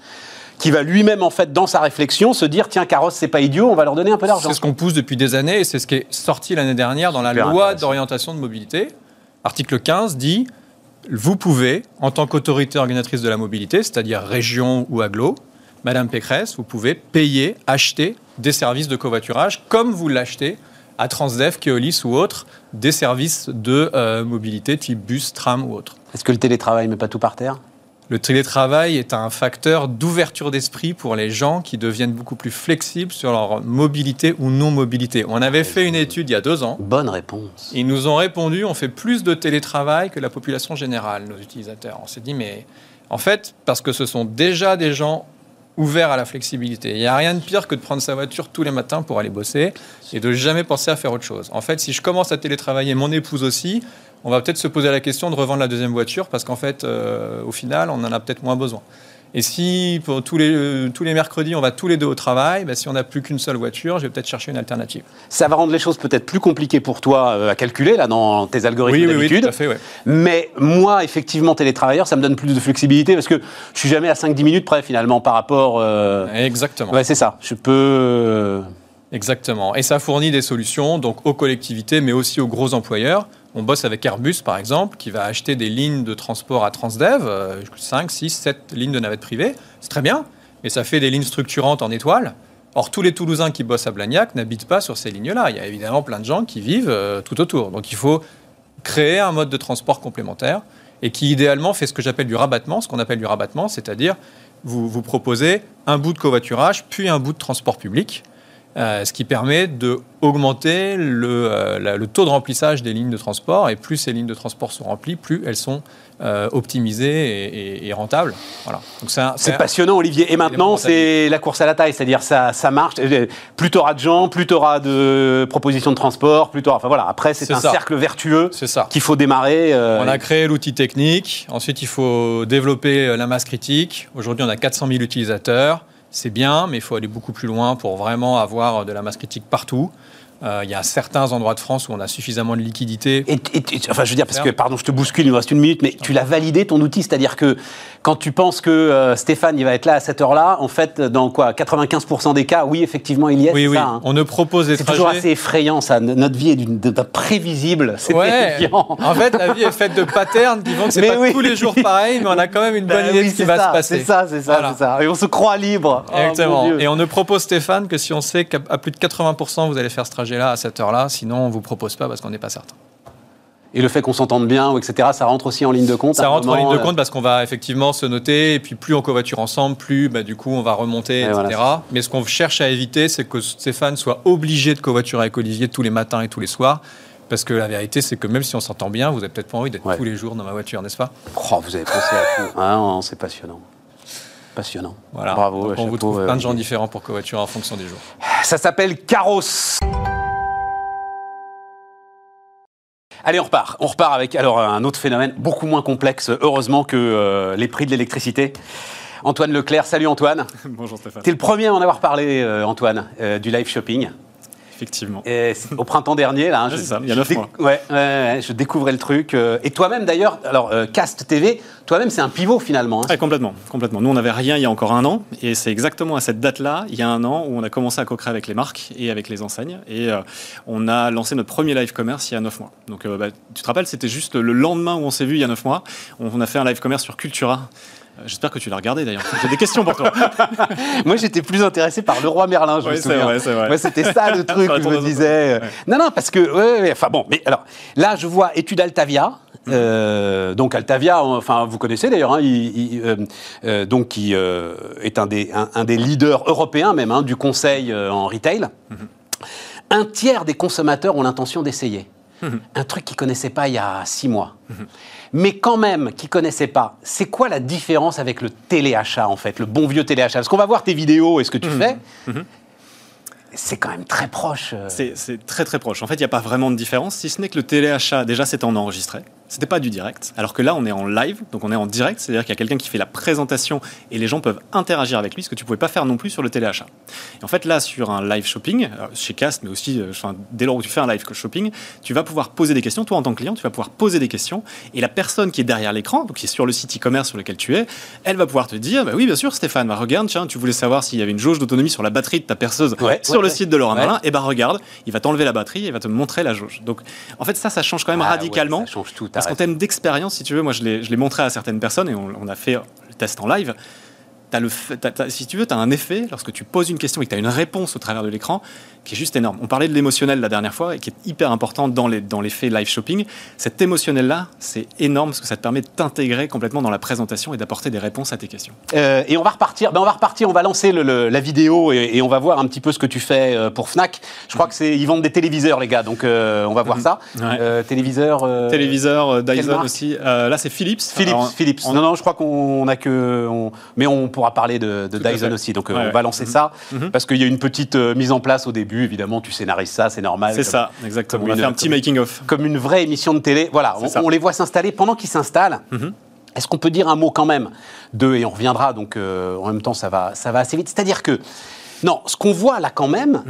qui va lui-même, en fait, dans sa réflexion, se dire tiens, carrosse, c'est pas idiot, on va leur donner un peu d'argent. C'est ce qu'on pousse depuis des années et c'est ce qui est sorti l'année dernière dans la Super loi d'orientation de mobilité. Article 15 dit vous pouvez, en tant qu'autorité organisatrice de la mobilité, c'est-à-dire région ou aglo, Madame Pécresse, vous pouvez payer, acheter des services de covoiturage comme vous l'achetez à Transdev, Keolis ou autres, des services de euh, mobilité type bus, tram ou autre. Est-ce que le télétravail met pas tout par terre? Le télétravail est un facteur d'ouverture d'esprit pour les gens qui deviennent beaucoup plus flexibles sur leur mobilité ou non-mobilité. On avait fait une étude il y a deux ans. Bonne réponse. Ils nous ont répondu on fait plus de télétravail que la population générale, nos utilisateurs. On s'est dit mais en fait, parce que ce sont déjà des gens ouverts à la flexibilité. Il n'y a rien de pire que de prendre sa voiture tous les matins pour aller bosser et de jamais penser à faire autre chose. En fait, si je commence à télétravailler, mon épouse aussi, on va peut-être se poser la question de revendre la deuxième voiture parce qu'en fait, euh, au final, on en a peut-être moins besoin. Et si pour tous les, euh, tous les mercredis, on va tous les deux au travail, bah, si on n'a plus qu'une seule voiture, je vais peut-être chercher une alternative. Ça va rendre les choses peut-être plus compliquées pour toi euh, à calculer, là, dans tes algorithmes Oui, oui, oui, d'habitude. tout à fait, ouais. Mais moi, effectivement, télétravailleur, ça me donne plus de flexibilité parce que je suis jamais à 5-10 minutes près, finalement, par rapport. euh, Exactement. Ouais, c'est ça. Je peux. Exactement. Et ça fournit des solutions donc aux collectivités, mais aussi aux gros employeurs. On bosse avec Airbus, par exemple, qui va acheter des lignes de transport à Transdev, euh, 5, 6, 7 lignes de navettes privées. C'est très bien, mais ça fait des lignes structurantes en étoile. Or, tous les Toulousains qui bossent à Blagnac n'habitent pas sur ces lignes-là. Il y a évidemment plein de gens qui vivent euh, tout autour. Donc, il faut créer un mode de transport complémentaire et qui, idéalement, fait ce que j'appelle du rabattement. Ce qu'on appelle du rabattement, c'est-à-dire vous, vous proposez un bout de covoiturage, puis un bout de transport public. Euh, ce qui permet d'augmenter le, euh, la- le taux de remplissage des lignes de transport. Et plus ces lignes de transport sont remplies, plus elles sont euh, optimisées et, et- et rentables. Voilà. C'est passionnant, Olivier. Et maintenant, c'est la course à la taille, c'est-à-dire ça, ça marche. Plus tu auras de gens, plus tu auras de propositions de transport, plus t'auras- Enfin voilà, après, c'est un ça. cercle vertueux qu'il faut démarrer. euh, On a créé l'outil technique. Ensuite, il faut développer la masse critique. Aujourd'hui, on a 400 000 utilisateurs. C'est bien, mais il faut aller beaucoup plus loin pour vraiment avoir de la masse critique partout. Euh, il y a certains endroits de France où on a suffisamment de liquidité. Et, et- et- enfin, je veux dire, parce que, pardon, je te bouscule, il nous reste une minute, mais tu l'as validé ton outil, c'est-à-dire que quand tu penses que euh, Stéphane, il va être là à cette heure-là, en fait, dans quoi 95% des cas, oui, effectivement, il y est. Oui, c'est oui. ça, hein. On ne propose des C'est toujours assez effrayant, ça. Notre vie est d'un prévisible. C'est Ouais. En fait, la vie est faite de patterns qui font que c'est pas oui. tous les jours pareil, mais on a quand même une Bah bonne idée de ce qui va se passer. C'est ça, c'est ça, Voilà. ça. Et on se croit libre. Oh, Exactement. Et on ne propose Stéphane que si on sait qu'à plus de 80% vous allez faire ce trajet-là à cette heure-là. Sinon, on vous propose pas parce qu'on n'est pas certain. Et le fait qu'on s'entende bien, etc., ça rentre aussi en ligne de compte. Ça rentre en ligne de euh, compte parce qu'on va effectivement se noter. Et puis plus on covoiture ensemble, plus bah, du coup on va remonter, Et etc. voilà, Mais ce qu'on cherche à éviter, c'est que Stéphane soit obligé de covoiturer avec Olivier tous les matins et tous les soirs. Parce que la vérité, c'est que même si on s'entend bien, vous n'avez peut-être pas envie d'être Ouais. tous les jours dans ma voiture, n'est-ce pas? Oh, vous avez pensé à tout. Ah, non, c'est passionnant. Passionnant. Voilà. Bravo. Donc, on chapeau, vous trouve euh, plein de gens différents pour covoiturer en fonction des jours. Ça s'appelle Caros. Allez, on repart. On repart avec alors un autre phénomène beaucoup moins complexe, heureusement, que euh, les prix de l'électricité. Antoine Leclerc, salut Antoine. Bonjour Stéphane. T'es le premier à en avoir parlé, euh, Antoine, euh, du live shopping. Effectivement. Et au printemps dernier, là. hein, je- ça, il y a je neuf déc- mois. Ouais, ouais, ouais, je découvrais le truc. euh, et toi-même, d'ailleurs, alors, euh, Cast TV, toi-même, c'est un pivot finalement. hein. Ouais, complètement, complètement. Nous, on n'avait rien il y a encore un an, et c'est exactement à cette date-là, il y a un an, où on a commencé à co-créer avec les marques et avec les enseignes, et euh, on a lancé notre premier live commerce il y a neuf mois. Donc, bah, tu te rappelles, c'était juste le lendemain où on s'est vu il y a neuf mois. On, on a fait un live commerce sur Cultura. J'espère que tu l'as regardé d'ailleurs. J'ai des questions pour toi. Moi, j'étais plus intéressé par le roi Merlin, je Oui, me souviens. vrai, c'est vrai. Moi, c'était ça le truc je me disais. euh, Ouais. Non, non, parce que. ouais, ouais, enfin bon, mais alors, là, je vois étude Altavia. Mhm. euh, donc Altavia, enfin vous connaissez d'ailleurs, hein, euh, euh, donc qui est un des, un, un des leaders européens même hein, du conseil en retail. Mhm. Un tiers des consommateurs ont l'intention d'essayer. Mhm. Un truc qu'ils connaissaient pas il y a six mois. Mais quand même, qui connaissaient pas, c'est quoi la différence avec le téléachat en fait, le bon vieux téléachat? Parce qu'on va voir tes vidéos et ce que tu fais. C'est quand même très proche. euh. C'est c'est très très proche. En fait, il n'y a pas vraiment de différence, si ce n'est que le téléachat, déjà, c'était en enregistré. C'était pas du direct. Alors que là, on est en live, donc on est en direct, c'est-à-dire qu'il y a quelqu'un qui fait la présentation et les gens peuvent interagir avec lui, ce que tu pouvais pas faire non plus sur le téléachat. Et en fait, là, sur un live shopping, euh, chez Cast, mais aussi euh, enfin, dès lors où tu fais un live shopping, tu vas pouvoir poser des questions. Toi, en tant que client, tu vas pouvoir poser des questions et la personne qui est derrière l'écran, donc qui est sur le site e-commerce sur lequel tu es, elle va pouvoir te dire bah oui, bien sûr, Stéphane, bah, regarde, tiens, tu voulais savoir s'il y avait une jauge d'autonomie sur la batterie de ta perceuse Ouais, sur ouais, le ouais. site de Laurent. Merlin, et bah regarde, il va t'enlever la batterie et il va te montrer la jauge. Donc, en fait, ça, ça change quand même Ah ouais, radicalement. ça change tout, Parce qu'en termes d'expérience, si tu veux, moi je l'ai montré à certaines personnes et on, on a fait le test en live. T'as le, si tu veux, tu as un effet lorsque tu poses une question et que tu as une réponse au travers de l'écran qui est juste énorme. On parlait de l'émotionnel la dernière fois et qui est hyper important dans les dans l'effet live shopping. Cet émotionnel-là, c'est énorme parce que ça te permet de t'intégrer complètement dans la présentation et d'apporter des réponses à tes questions. Euh, et on va repartir. Ben on va repartir. On va lancer le- le- la vidéo et, et on va voir un petit peu ce que tu fais euh, pour Fnac. Je crois que c'est ils vendent des téléviseurs, les gars. Donc euh, on va voir ça. Ouais. Euh, téléviseur. Téléviseur, Dyson aussi. Là, c'est Philips. Philips. Alors, Philips. Non, non, je crois qu'on a que. on- Mais on pourra parler de, Dyson aussi. Donc Ouais, on ouais. va lancer Mhm. ça Mhm. parce qu'il y a une petite mise en place au début. Évidemment, tu scénarises ça, c'est normal. C'est ça, exactement. On une- faire un petit making-of. Comme une vraie émission de télé. Voilà, on, les voit s'installer. Pendant qu'ils s'installent, Mhm. est-ce qu'on peut dire un mot quand même de, et on reviendra, donc euh, en même temps, ça va, ça va assez vite. C'est-à-dire que. Non, ce qu'on voit là quand même,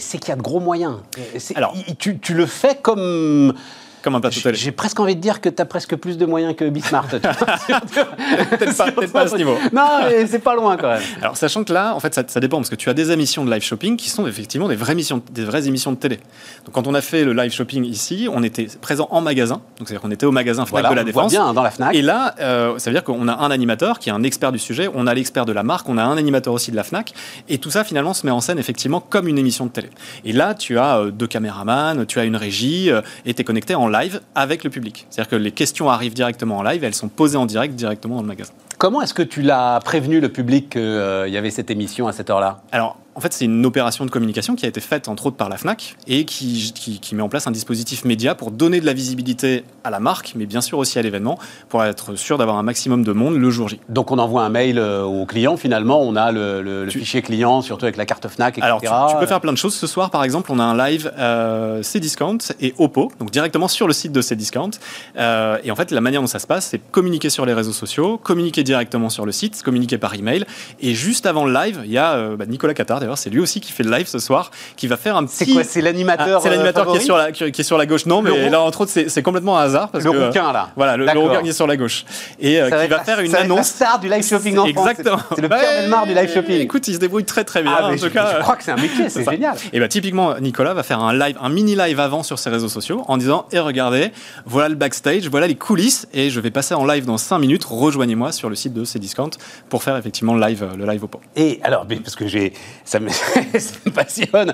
c'est qu'il y a de gros moyens. Mhm. Alors- tu le fais comme. Comme un plateau télé. J'ai presque envie de dire que tu as presque plus de moyens que vois. Peut-être pas, peut-être pas à ce niveau. Non, mais c'est pas loin quand même. Alors, sachant que là, en fait, ça, ça dépend parce que tu as des émissions de live shopping qui sont effectivement des vraies, missions, des vraies émissions de télé. Donc, quand on a fait le live shopping ici, on était présent en magasin. Donc, c'est-à-dire qu'on était au magasin Fnac Voilà, de la on voit Défense. bien dans la Fnac. Et là, euh, ça veut dire qu'on a un animateur qui est un expert du sujet, on a l'expert de la marque, on a un animateur aussi de la FNAC, et tout ça finalement se met en scène effectivement comme une émission de télé. Et là, tu as euh, deux caméramans, tu as une régie, euh, et tu es connecté en live avec le public. C'est-à-dire que les questions arrivent directement en live, et elles sont posées en direct directement dans le magasin. Comment est-ce que tu l'as prévenu le public qu'il y avait cette émission à cette heure-là? Alors, en fait, c'est une opération de communication qui a été faite entre autres par la FNAC et qui, qui- qui met en place un dispositif média pour donner de la visibilité à la marque, mais bien sûr aussi à l'événement, pour être sûr d'avoir un maximum de monde le jour J. Donc on envoie un mail euh, au client, finalement, on a le, le- le Tu- fichier client, surtout avec la carte Fnac, etc. Alors, tu, tu peux faire plein de choses. Ce soir, par exemple, on a un live euh, Cdiscount et Oppo, donc directement sur le site de Cdiscount. Euh, et en fait, la manière dont ça se passe, c'est communiquer sur les réseaux sociaux, communiquer directement sur le site, communiquer par email. Et juste avant le live, il y a euh, bah, Nicolas Qatar, d'ailleurs, c'est lui aussi qui fait le live ce soir, qui va faire un petit. C'est quoi C'est l'animateur Ah, C'est l'animateur euh, qui, est favori sur la, qui, est sur la gauche. Non, mais là, entre autres, c'est complètement un hasard. Parce Le que, rouquin, là. Voilà, le, le rouquin qui est sur la gauche. Et euh, qui va la- faire une être la annonce. star du live shopping en France. Exactement. C'est le Pierre Belmar du live shopping. Écoute, il se débrouille très très bien. Ah, en tout je, cas, je crois que c'est un métier, c'est génial. Et bah typiquement, Nicolas va faire un live, un mini live avant sur ses réseaux sociaux en disant et regardez, voilà le backstage, voilà les coulisses et je vais passer en live dans 5 minutes. Rejoignez-moi sur le site de Cdiscount pour faire effectivement le live, euh, le live au pot. Et alors, parce que j'ai, ça me, ça me passionne,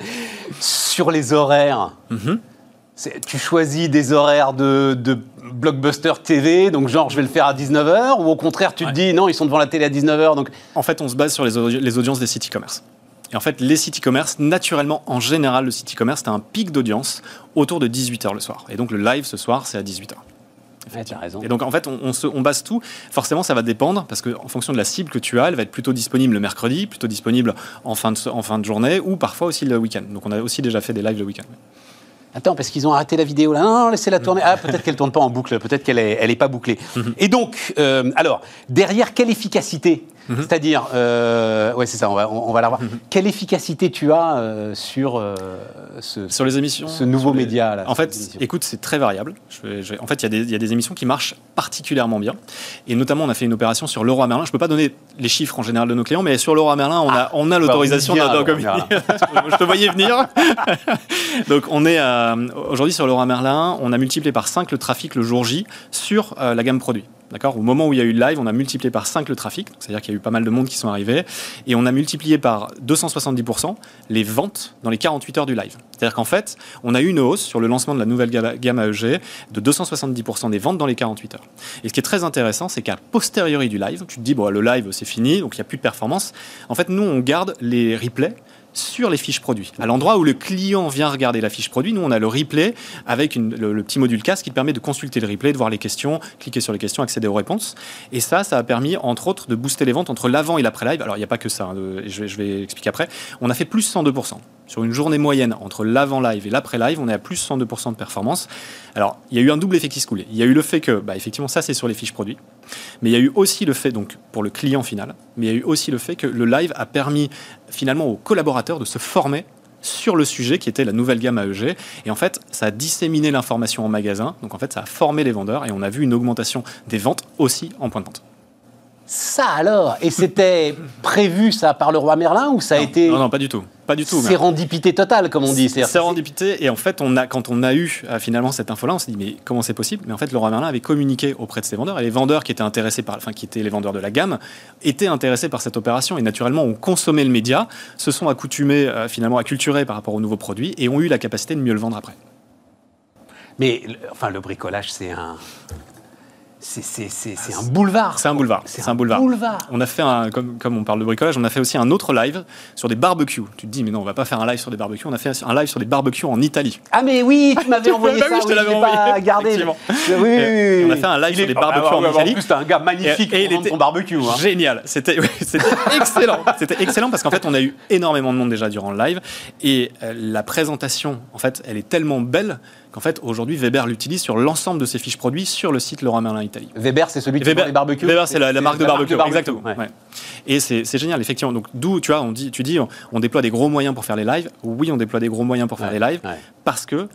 sur les horaires. Mhm. Tu choisis des horaires de, de blockbuster TV, donc genre je vais le faire à 19h, ou au contraire tu te dis non, ils sont devant la télé à 19h, donc En fait, on se base sur les, audi- les audiences des sites e-commerce. Et en fait, les sites e-commerce, naturellement, en général, le site e-commerce, tu un pic d'audience autour de 18h le soir. Et donc, le live ce soir, c'est à 18h. Raison. Et donc en fait, on, on se- on base tout. Forcément, ça va dépendre parce que en fonction de la cible que tu as, elle va être plutôt disponible le mercredi, plutôt disponible en fin de, en fin de journée ou parfois aussi le week-end. Donc on a aussi déjà fait des lives le week-end. Attends, parce qu'ils ont arrêté la vidéo là. Non, non, laissez-la tourner. Ah, peut-être qu'elle tourne pas en boucle, peut-être qu'elle est, elle est pas bouclée. Et donc, euh, alors, derrière, quelle efficacité C'est-à-dire, euh, ouais, c'est ça, on va, on, on va la voir. Quelle efficacité tu as euh, sur euh, ce, Sur les émissions, ce nouveau les- média là En fait, écoute, c'est très variable. Je vais- je vais- en fait, il y, a des- il y a des émissions qui marchent particulièrement bien. Et notamment, on a fait une opération sur Leroy Merlin. Je ne peux pas donner les chiffres en général de nos clients, mais sur Leroy Merlin, on a, on a l'autorisation on d'en Leroy communiquer. Je te voyais venir. Donc, on est euh, aujourd'hui sur Leroy Merlin, on a multiplié par 5 le trafic le jour J sur euh, la gamme produit. D'accord? Au moment où il y a eu le live, on a multiplié par 5 le trafic, c'est-à-dire qu'il y a eu pas mal de monde qui sont arrivés, et on a multiplié par 270% les ventes dans les 48 heures du live. C'est-à-dire qu'en fait, on a eu une hausse sur le lancement de la nouvelle gamme AEG de 270% des ventes dans les 48 heures. Et ce qui est très intéressant, c'est qu'à posteriori du live, tu te dis, bon, le live, c'est fini, donc il n'y a plus de performance. En fait, nous, on garde les replays sur les fiches produits. À l'endroit où le client vient regarder la fiche produit, nous, on a le replay avec le, petit module casque qui permet de consulter le replay, de voir les questions, cliquer sur les questions, accéder aux réponses. Et ça, ça a permis, entre autres, de booster les ventes entre l'avant et l'après-live. Alors, il n'y a pas que ça, hein, je, vais, je vais expliquer après. On a fait plus 102% sur une journée moyenne entre l'avant-live et l'après-live, on est à plus 102% de performance. Alors, il y a eu un double effet qui se coulait. Il y a eu le fait que, bah, effectivement, ça, c'est sur les fiches produits. Mais il y a eu aussi le fait, donc, pour le client final, mais il y a eu aussi le fait que le live a permis, finalement, aux collaborateurs de se former sur le sujet qui était la nouvelle gamme AEG. Et en fait, ça a disséminé l'information en magasin. Donc, en fait, ça a formé les vendeurs et on a vu une augmentation des ventes aussi en point de vente. Ça alors Et c'était prévu ça par le roi Merlin ou ça a été Non, non, pas du tout. Pas du tout. Sérendipité totale, comme on dit. Sérendipité. Et en fait, on a, quand on a eu euh, finalement cette info-là, on s'est dit mais comment c'est possible? Mais en fait, le roi Merlin avait communiqué auprès de ses vendeurs et les vendeurs qui étaient intéressés par, enfin qui étaient les vendeurs de la gamme, étaient intéressés par cette opération et naturellement ont consommé le média, se sont accoutumés euh, finalement acculturés par rapport aux nouveaux produits et ont eu la capacité de mieux le vendre après. Mais enfin, le bricolage, c'est un, c'est un boulevard. C'est un boulevard. C'est un, boulevard. On a fait un, comme, comme on parle de bricolage, on a fait aussi un autre live sur des barbecues. Tu te dis, mais non, on va pas faire un live sur des barbecues. On a fait un live sur des barbecues en Italie. Ah mais oui, tu m'avais envoyé ça. Oui, je te l'avais envoyé. Gardé. Oui, oui, On a fait un live sur des barbecues en Italie. En plus, un gars magnifique et, pour ton barbecue. Hein. Génial. C'était excellent. C'était excellent parce qu'en fait, on a eu énormément de monde déjà durant le live et euh, la présentation, en fait, elle est tellement belle qu'en fait, aujourd'hui, Weber l'utilise sur l'ensemble de ses fiches produits sur le site Leroy Merlin Italie. Weber, c'est celui qui Weber, les barbecues Weber, c'est la, marque de barbecue, exactement. Et c'est génial, effectivement. Donc, d'où, tu vois, on dit, tu dis, on, déploie des gros moyens pour faire les lives. Oui, on déploie des gros moyens pour faire les lives, parce que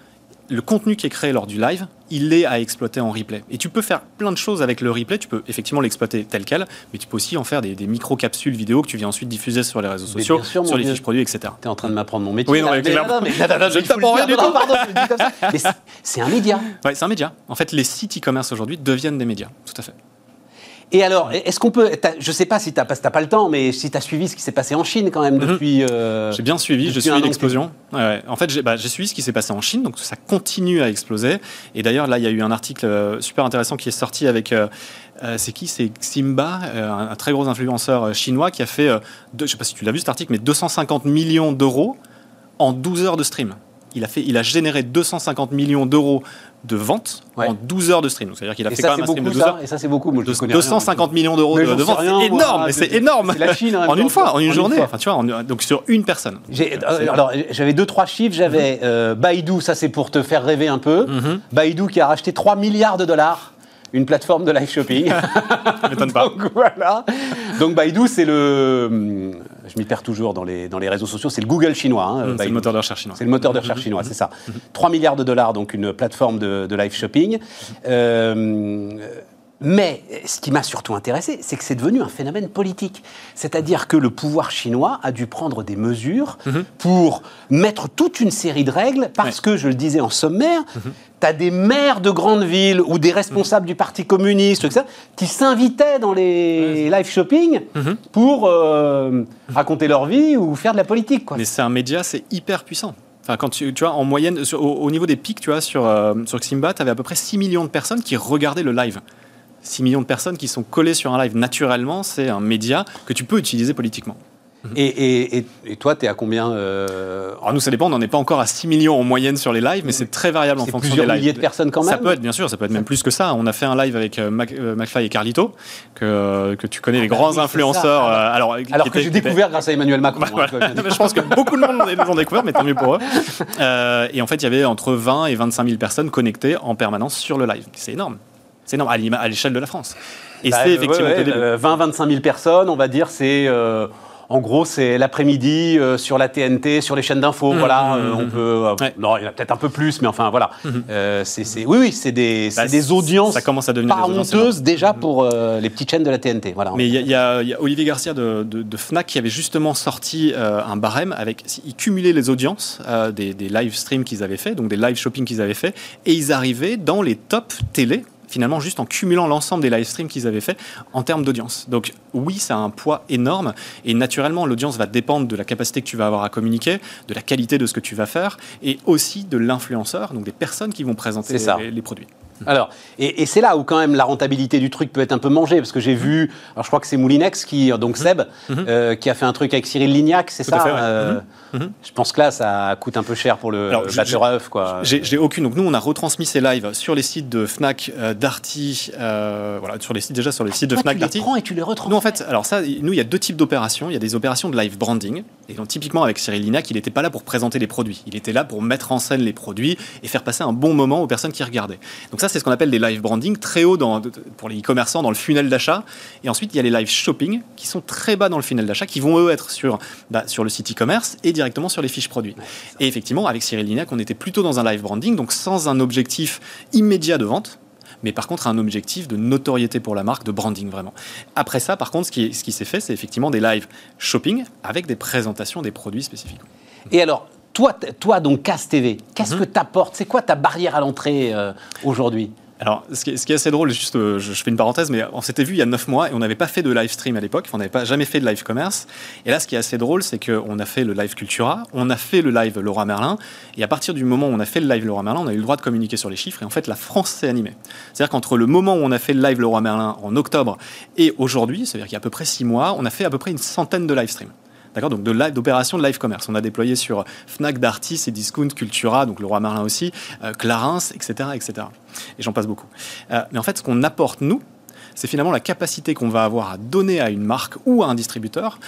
le contenu qui est créé lors du live, il est à exploiter en replay. Et tu peux faire plein de choses avec le replay. Tu peux effectivement l'exploiter tel quel, mais tu peux aussi en faire des, micro-capsules vidéo que tu viens ensuite diffuser sur les réseaux sociaux, sur les fiches produits, etc. Tu es en train de m'apprendre mon métier. Oui, non, mais, je ne t'apprends rien du tout. Pardon, je dis comme ça. Mais c'est un média. Oui, c'est un média. En fait, les sites e-commerce aujourd'hui deviennent des médias. Tout à fait. Et alors, est-ce qu'on peut. Je ne sais pas si tu n'as pas, pas, le temps, mais si tu as suivi ce qui s'est passé en Chine quand même mhm. depuis. Euh, j'ai bien suivi, j'ai suivi l'explosion. En fait, bah, j'ai suivi ce qui s'est passé en Chine, donc ça continue à exploser. Et d'ailleurs, là, il y a eu un article euh, super intéressant qui est sorti avec. Euh, c'est qui? C'est Simba, un, très gros influenceur chinois qui a fait, je ne sais pas si tu l'as vu cet article, mais 250 millions d'euros en 12 heures de stream il a, fait, il a généré 250 millions d'euros de ventes en 12 heures de stream. C'est-à-dire qu'il a fait quand même un stream de 12 heures. Et ça, c'est beaucoup. 250 millions d'euros de, ventes. C'est énorme, c'est énorme. La Chine, en, une fois, en une journée. Enfin, tu vois, donc sur une personne. Euh, alors, j'avais deux, trois chiffres. J'avais euh, Baidu, ça c'est pour te faire rêver un peu. Mhm. Baidu qui a racheté 3 milliards de dollars une plateforme de live shopping. Ça m'étonne pas. Donc voilà. Donc Baidu, c'est le. Hum, je m'y perds toujours dans les, dans les réseaux sociaux, c'est le Google chinois. Hein, mmh, c'est le moteur de recherche chinois. C'est le moteur de recherche mmh. chinois, c'est ça. 3 milliards de dollars, donc une plateforme de, de live shopping. Euh, mais ce qui m'a surtout intéressé, c'est que c'est devenu un phénomène politique. C'est-à-dire que le pouvoir chinois a dû prendre des mesures mhm. pour mettre toute une série de règles, parce que, je le disais en sommaire, mhm. tu as des maires de grandes villes ou des responsables du Parti communiste qui s'invitaient dans les live shopping mhm. pour euh, raconter leur vie ou faire de la politique. Mais c'est un média, c'est hyper puissant. Enfin, quand tu, tu vois, en moyenne, au, niveau des pics, tu vois, sur, euh, sur Ximba, tu avais à peu près 6 millions de personnes qui regardaient le live. 6 millions de personnes qui sont collées sur un live naturellement, c'est un média que tu peux utiliser politiquement. Et, et, et, toi, tu es à combien euh... Alors nous, ça dépend. On n'en est pas encore à 6 millions en moyenne sur les lives, mais c'est très variable en fonction des lives. milliers de personnes quand même Ça peut être, bien sûr, ça peut être même plus que ça. On a fait un live avec euh, euh McFly et Carlito, que, que tu connais, les ah bah grands influenceurs. Euh, alors alors que j'ai découvert grâce à Emmanuel Macron. Bah, hein, je pense que beaucoup de monde les ont découvert, mais tant mieux pour eux. Euh, et en fait, il y avait entre 20 et 25 000 personnes connectées en permanence sur le live. C'est énorme. C'est énorme, à l'échelle de la France. Et bah, c'est effectivement 20-25 000 personnes, on va dire, c'est euh, en gros, c'est l'après-midi euh, sur la TNT, sur les chaînes d'infos. Mmh, voilà, mmh, euh, on mmh. peut. Non, il y en a peut-être un peu plus, mais enfin voilà. c'est, oui, oui, c'est des, bah, des audiences. Ça commence à devenir pas honteuses déjà pour les petites chaînes de la TNT. Voilà. Mais il y, a Olivier Garcia de, Fnac qui avait justement sorti un barème avec. Il cumulait les audiences des, des live streams qu'ils avaient fait, donc des live shopping qu'ils avaient fait, et ils arrivaient dans les top télé finalement juste en cumulant l'ensemble des live streams qu'ils avaient fait en termes d'audience. Donc oui, ça a un poids énorme et naturellement l'audience va dépendre de la capacité que tu vas avoir à communiquer, de la qualité de ce que tu vas faire et aussi de l'influenceur, donc des personnes qui vont présenter les, les produits. Alors, et, c'est là où quand même la rentabilité du truc peut être un peu mangée, parce que j'ai vu, alors je crois que c'est Moulinex qui, donc mhm. Seb, mhm. Euh, qui a fait un truc avec Cyril Lignac, c'est ça euh, mhm. Je pense que là, ça coûte un peu cher pour le batteur quoi. J'ai aucune. Donc nous, on a retransmis ces lives sur les sites de Fnac, euh, Darty, voilà, sur les sites déjà sur les sites de Fnac, Darty. Tu les prends et tu les retransmets. Nous, en fait, alors ça, nous, il y a deux types d'opérations. Il y a des opérations de live branding, et donc typiquement avec Cyril Lignac, il n'était pas là pour présenter les produits. Il était là pour mettre en scène les produits et faire passer un bon moment aux personnes qui regardaient. Donc ça, c'est ce qu'on appelle des live branding très haut dans, pour les e-commerçants dans le funnel d'achat. Et ensuite, il y a les live shopping qui sont très bas dans le funnel d'achat, qui vont eux être sur, bah, sur le site e-commerce et directement sur les fiches produits. et effectivement, avec Cyril Lignac, on était plutôt dans un live branding, donc sans un objectif immédiat de vente mais par contre un objectif de notoriété pour la marque, de branding vraiment. Après ça, par contre, ce qui, ce qui s'est fait, c'est effectivement des live shopping avec des présentations des produits spécifiques. Et alors, toi, toi donc Casse TV, qu'est-ce mhm. que tu apportes C'est quoi ta barrière à l'entrée euh, aujourd'hui? Alors, ce qui, est, assez drôle, juste, euh, je, fais une parenthèse, mais on s'était vu il y a 9 mois et on n'avait pas fait de live stream à l'époque, on n'avait pas jamais fait de live commerce. Et là, ce qui est assez drôle, c'est qu'on a fait le live Cultura, on a fait le live Laura Merlin, et à partir du moment où on a fait le live Laura Merlin, on a eu le droit de communiquer sur les chiffres, et en fait, la France s'est animée. C'est-à-dire qu'entre le moment où on a fait le live Laura Merlin en octobre et aujourd'hui, c'est-à-dire qu'il y a à peu près 6 mois, on a fait à peu près une centaine de live streams. D'accord Donc d'opérations de, live commerce. On a déployé sur Fnac, Darty, et Discount, Cultura, donc le Roi Merlin aussi, euh, Clarins, etc., etc. Et j'en passe beaucoup. Euh, mais en fait, ce qu'on apporte, nous, c'est finalement la capacité qu'on va avoir à donner à une marque ou à un distributeur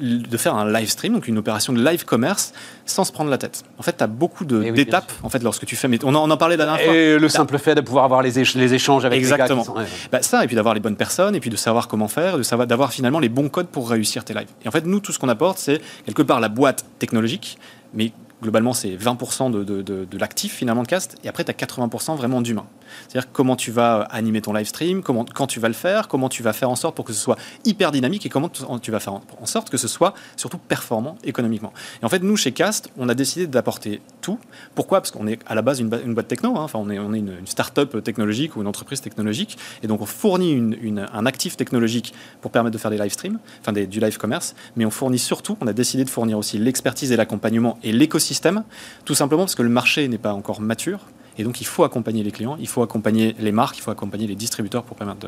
de faire un live stream, donc une opération de live commerce, sans se prendre la tête. En fait, tu as beaucoup eh d'étapes en fait, lorsque tu fais. Mais on en, parlait la dernière fois. Et le simple fait de pouvoir avoir les, les échanges avec Exactement. les gars bah, ça, et puis d'avoir les bonnes personnes, et puis de savoir comment faire, de d'avoir finalement les bons codes pour réussir tes lives. Et en fait, nous, tout ce qu'on apporte, c'est quelque part la boîte technologique, mais globalement, c'est 20% de, de, de, l'actif finalement de cast, et après, tu as 80% vraiment d'humain. C'est-à-dire comment tu vas animer ton live stream, comment, quand tu vas le faire, comment tu vas faire en sorte pour que ce soit hyper dynamique et comment tu vas faire en sorte que ce soit surtout performant économiquement. Et en fait, nous, chez Cast, on a décidé d'apporter tout. Pourquoi? Parce qu'on est à la base une, boîte techno, hein. enfin, on est, est une, start-up technologique ou une entreprise technologique, et donc on fournit une, un actif technologique pour permettre de faire des live streams, enfin du live commerce, mais on fournit surtout, on a décidé de fournir aussi l'expertise et l'accompagnement et l'écosystème, tout simplement parce que le marché n'est pas encore mature. Et donc, il faut accompagner les clients, il faut accompagner les marques, il faut accompagner les distributeurs pour, permettre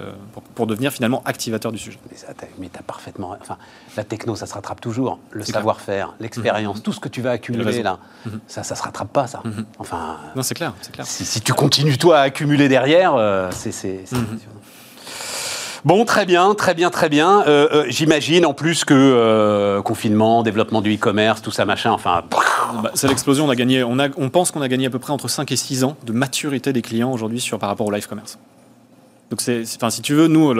pour, devenir finalement activateur du sujet. Mais tu as parfaitement. Enfin, la techno, ça se rattrape toujours. Le savoir-faire, l'expérience, mhm. tout ce que tu vas accumuler là, mhm. ça, ça se rattrape pas, ça. Mhm. Enfin. Non, c'est clair, clair. Si, tu continues, toi, à accumuler derrière, euh, c'est. Bon, très bien, très bien, très bien. Euh, euh, j'imagine en plus que confinement, développement du e-commerce, tout ça, machin, enfin. Bah, c'est l'explosion. On, a gagné, on, a, on pense qu'on a gagné à peu près entre 5 et 6 ans de maturité des clients aujourd'hui par rapport au live commerce. Donc, c'est, enfin, si tu veux, nous,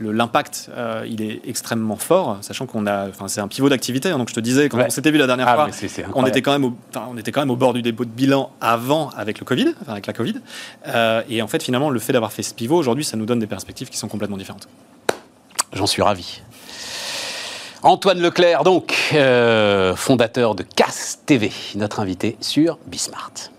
l'impact, euh, il est extrêmement fort, sachant qu'on a, enfin, c'est un pivot d'activité. Hein. donc, je te disais, quand on s'était vu la dernière ah, fois, on était quand même, au, on était quand même au bord du dépôt de bilan avant avec le Covid, avec la Covid. Euh, et en fait, finalement, le fait d'avoir fait ce pivot aujourd'hui, ça nous donne des perspectives qui sont complètement différentes. J'en suis ravi. Antoine Leclerc, donc, euh, fondateur de CAS TV, notre invité sur Bismart.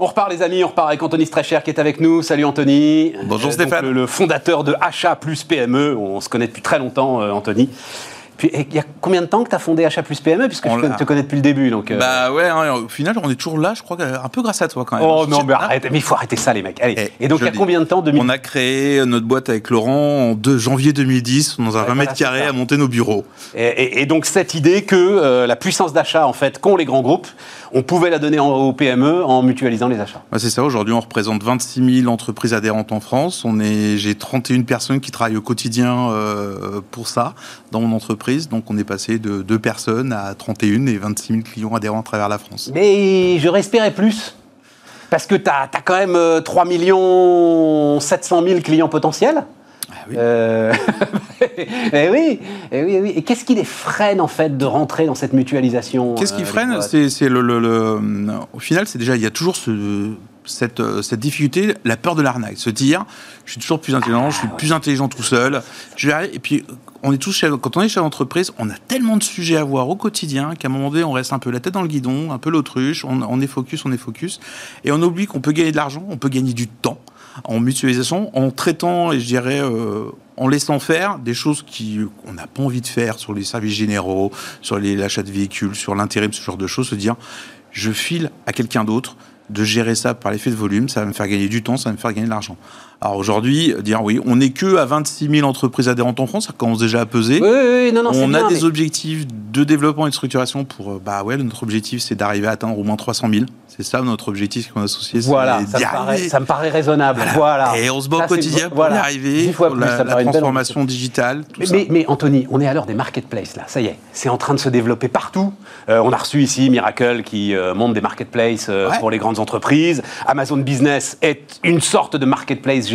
On repart les amis, on repart avec Anthony Strecher qui est avec nous. Salut Anthony. Bonjour euh, Stéphane. le, fondateur de Achat plus PME. On se connaît depuis très longtemps euh, Anthony. Puis, il y a combien de temps que tu as fondé Achat plus PME Puisque je te connais depuis le début. Donc, euh. Bah ouais, hein, au final, on est toujours là, je crois, un peu grâce à toi quand même. Oh non, mais arrête, mais il faut arrêter ça, les mecs. Allez. Et, donc, il y a combien de temps On a créé notre boîte avec Laurent en 2 janvier 2010, dans un 20 mètres carrés, à monter nos bureaux. Et, donc, cette idée que euh, la puissance d'achat, en fait, qu'ont les grands groupes, on pouvait la donner aux PME en mutualisant les achats. c'est ça, aujourd'hui on représente 26 000 entreprises adhérentes en France. On est, j'ai 31 personnes qui travaillent au quotidien euh, pour ça dans mon entreprise. Donc on est passé de 2 personnes à 31 et 26 000 clients adhérents à travers la France. Mais je respérais plus. Parce que tu as, quand même 3 700 000 clients potentiels. Ah oui. Euh, eh oui, eh oui, eh oui. Et qu'est-ce qui les freine en fait de rentrer dans cette mutualisation Qu'est-ce qui euh, freine C'est le, le, Au final, c'est déjà il y a toujours ce cette, euh, cette difficulté, la peur de l'arnaque. Se dire, je suis toujours plus intelligent, je suis plus intelligent tout seul. Je vais arriver- et puis, on est tous quand on est chef d'entreprise, on a tellement de sujets à voir au quotidien qu'à un moment donné, on reste un peu la tête dans le guidon, un peu l'autruche, on, on est focus, on est focus. Et on oublie qu'on peut gagner de l'argent, on peut gagner du temps en mutualisation, en traitant, et je dirais, euh, en laissant faire des choses qui on n'a pas envie de faire sur les services généraux, sur les- l'achat de véhicules, sur l'intérim, ce genre de choses, se dire, je file à quelqu'un d'autre de gérer ça par l'effet de volume, ça va me faire gagner du temps, ça va me faire gagner de l'argent. Alors aujourd'hui, dire oui, on n'est que à 26 000 entreprises adhérentes en France, ça commence déjà à peser. Oui, oui, oui, non, non, on a bien, des mais- objectifs de développement et de structuration pour, euh, bah ouais, notre objectif c'est d'arriver à atteindre au moins 300 000. C'est ça notre objectif qu'on a associé. Voilà, ça me, paraît, ça me paraît raisonnable. Voilà. Voilà. Et on se bat au quotidien pour voilà. y arriver, fois pour plus, la, la transformation digitale, tout Mais, ça. mais, mais Anthony, on est à l'heure des marketplaces là, ça y est, c'est en train de se développer partout. Euh, on a reçu ici Miracle qui euh, monte des marketplaces euh, Ouais. pour les grandes entreprises. Amazon Business est une sorte de marketplace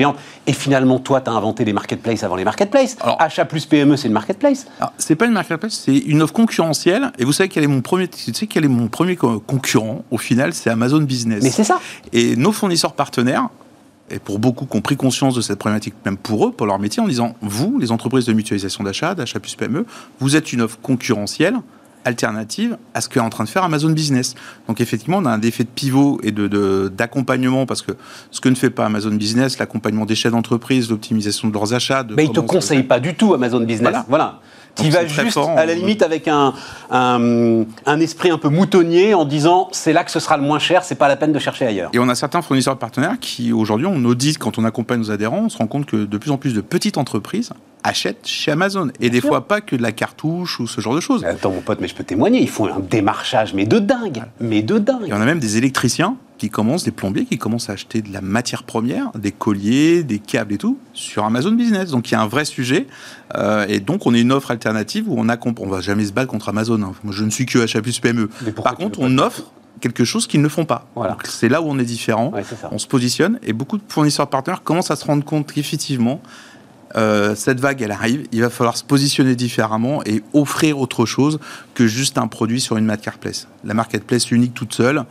Et finalement, toi, tu as inventé les marketplaces avant les marketplaces. Alors- Achat plus PME, c'est une marketplace. C'est pas une marketplace, c'est une offre concurrentielle. Et vous savez quel est mon premier, tu sais quel est mon premier co- concurrent au final, c'est Amazon Business. Mais c'est ça. Et nos fournisseurs partenaires, et pour beaucoup qui ont pris conscience de cette problématique, même pour eux, pour leur métier, en disant vous, les entreprises de mutualisation d'achat, d'achat plus PME, vous êtes une offre concurrentielle alternative à ce qu'est en train de faire Amazon Business. Donc effectivement, on a un effet de pivot et de- de- d'accompagnement parce que ce que ne fait pas Amazon Business, l'accompagnement des chefs d'entreprise, l'optimisation de leurs achats. De Mais ils te ça se conseillent pas du tout Amazon Business. Voilà. Voilà. C'est très juste, fort à la limite, avec un, un, un esprit un peu moutonnier en disant c'est là que ce sera le moins cher, c'est pas la peine de chercher ailleurs. Et on a certains fournisseurs partenaires qui, aujourd'hui, on audite quand on accompagne nos adhérents, on se rend compte que de plus en plus de petites entreprises achètent chez Amazon. Et des sûr. fois, pas que de la cartouche ou ce genre de choses. Mais Attends, mon pote, mais je peux témoigner, ils font un démarchage, mais de dingue, mais de dingue. Et on a même des électriciens qui commencent, des plombiers qui commencent à acheter de la matière première, des colliers, des câbles et tout, sur Amazon Business. Donc il y a un vrai sujet. Euh, et donc on est une offre alternative où on accompagne. On va jamais se battre contre Amazon. hein. Moi, je ne suis que achat plus PME. Par contre, on offre quelque chose qu'ils ne font pas. Voilà. C'est là où on est différent. Ouais. On se positionne et beaucoup de fournisseurs partenaires commencent à se rendre compte qu'effectivement, euh, cette vague, elle arrive. Il va falloir se positionner différemment et offrir autre chose que juste un produit sur une marketplace. La marketplace unique toute seule.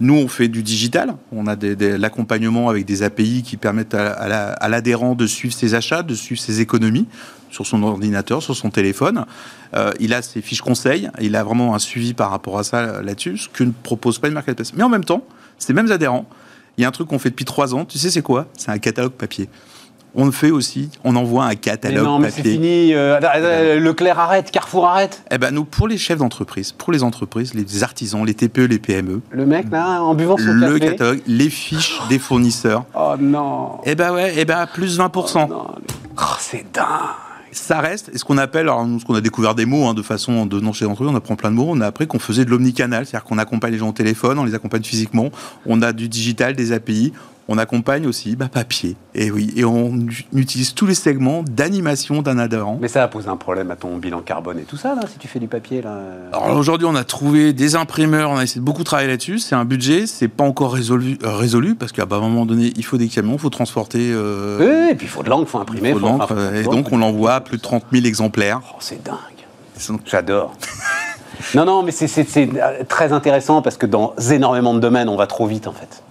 Nous, on fait du digital. On a des- des- l'accompagnement avec des API qui permettent à, à la- à l'adhérent de suivre ses achats, de suivre ses économies sur son ordinateur, sur son téléphone. Euh, il a ses fiches conseils. Il a vraiment un suivi par rapport à ça euh, là-dessus, ce que ne propose pas une marketplace. Mais en même temps, ces mêmes adhérents, il y a un truc qu'on fait depuis trois ans. Tu sais, c'est quoi? C'est un catalogue papier. On le fait aussi. On envoie un Mais catalogue non, mais c'est fini. euh, euh, Leclerc arrête, Carrefour arrête. Eh ben nous, pour les chefs d'entreprise, pour les entreprises, les artisans, les TPE, les PME, Le mec, là, en buvant son le café. catalogue, les fiches des fournisseurs, Oh non. eh ben ouais, eh ben plus 20%. Non, mais- Oh, c'est dingue. Ça reste, et ce qu'on appelle, alors nous, ce qu'on a découvert des mots hein, de façon de non chez d'entreprise, on apprend plein de mots, on a appris qu'on faisait de l'omnicanal, c'est-à-dire qu'on accompagne les gens au téléphone, on les accompagne physiquement, on a du digital, des API, on accompagne aussi bah, papier, et oui, et on utilise tous les segments d'animation d'un adhérent. Mais ça va poser un problème à ton bilan carbone et tout ça, là, si tu fais du papier, là. Alors aujourd'hui, on a trouvé des imprimeurs, on a essayé de beaucoup travailler là-dessus. C'est un budget, c'est pas encore résolu, euh, résolu parce qu'à un moment donné, il faut des camions, il faut transporter. euh, Oui, et puis il faut de l'encre, il faut imprimer. il faut enfin, et donc on l'envoie à plus de 30 000 exemplaires. Oh, c'est dingue. Donc, J'adore. non, non, mais c'est, euh, très intéressant parce que dans énormément de domaines, on va trop vite en fait.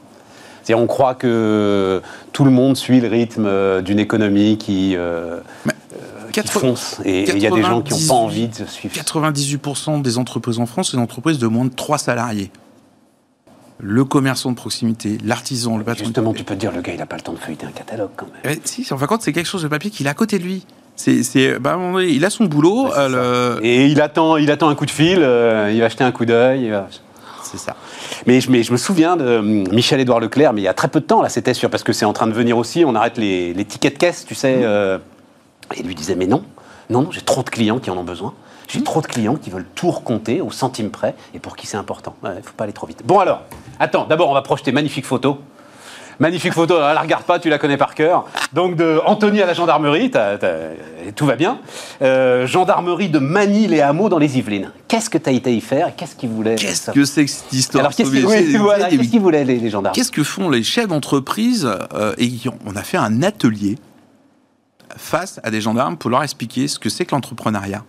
On croit que tout le monde suit le rythme euh, d'une économie qui, euh, euh, qui fonce. Et il y a des gens qui n'ont 98 pas envie de suivre. 98% des entreprises en France, c'est des entreprises de moins de 3 salariés. Le commerçant de proximité, l'artisan, le patron. Justement, tu peux te dire, le gars, il n'a pas le temps de feuilleter un catalogue quand même. Eh, si, en fin de compte, c'est quelque chose de papier qu'il a à côté de lui. C'est, bah, il a son boulot. Ouais, c'est euh, le- Et il attend, il attend un coup de fil, euh, il va jeter un coup d'œil. va- C'est ça. Mais je, mais je me souviens de hum, Michel-Édouard Leclerc, mais il y a très peu de temps, là, c'était sûr, parce que c'est en train de venir aussi, on arrête les, les tickets de caisse, tu sais. euh, et il lui disait, mais non, non, non, j'ai trop de clients qui en ont besoin. J'ai trop de clients qui veulent tout recompter au centime près et pour qui c'est important. Il ne faut pas aller trop vite. Bon alors, attends, d'abord on va projeter magnifique photo. Magnifique photo, alors, la regarde pas, tu la connais par cœur. Donc de Anthony à la gendarmerie, t'as- t'as- tout va bien. Euh, gendarmerie de Manille et Hameaux dans les Yvelines. Qu'est-ce que tu as été y faire? Qu'est-ce qu'ils voulaient Qu'est-ce que c'est que cette histoire Alors qu'est-ce savez, oui, voilà, qu'est-ce qu'ils voulaient les, les gendarmes? Qu'est-ce que font les chefs d'entreprise euh, et On a fait un atelier face à des gendarmes pour leur expliquer ce que c'est que l'entrepreneuriat,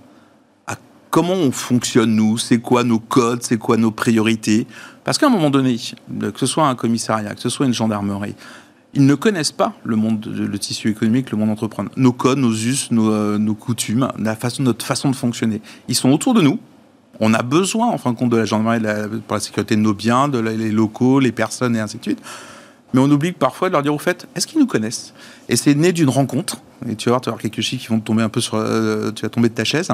à comment on fonctionne, nous, c'est quoi nos codes, c'est quoi nos priorités? Parce qu'à un moment donné, que ce soit un commissariat, que ce soit une gendarmerie, ils ne connaissent pas le monde, le tissu économique, le monde entrepreneur. Nos codes, nos us, nos, euh, nos coutumes, la façon, notre façon de fonctionner. Ils sont autour de nous. On a besoin, en fin de compte, de la gendarmerie pour la sécurité de nos biens, de les locaux, les personnes et ainsi de suite. Mais on oublie parfois de leur dire au fait, est-ce qu'ils nous connaissent? Et c'est né d'une rencontre. Et tu vas voir, tu vas avoir quelques chiffres qui vont tomber un peu sur, euh, tu vas tomber de ta chaise.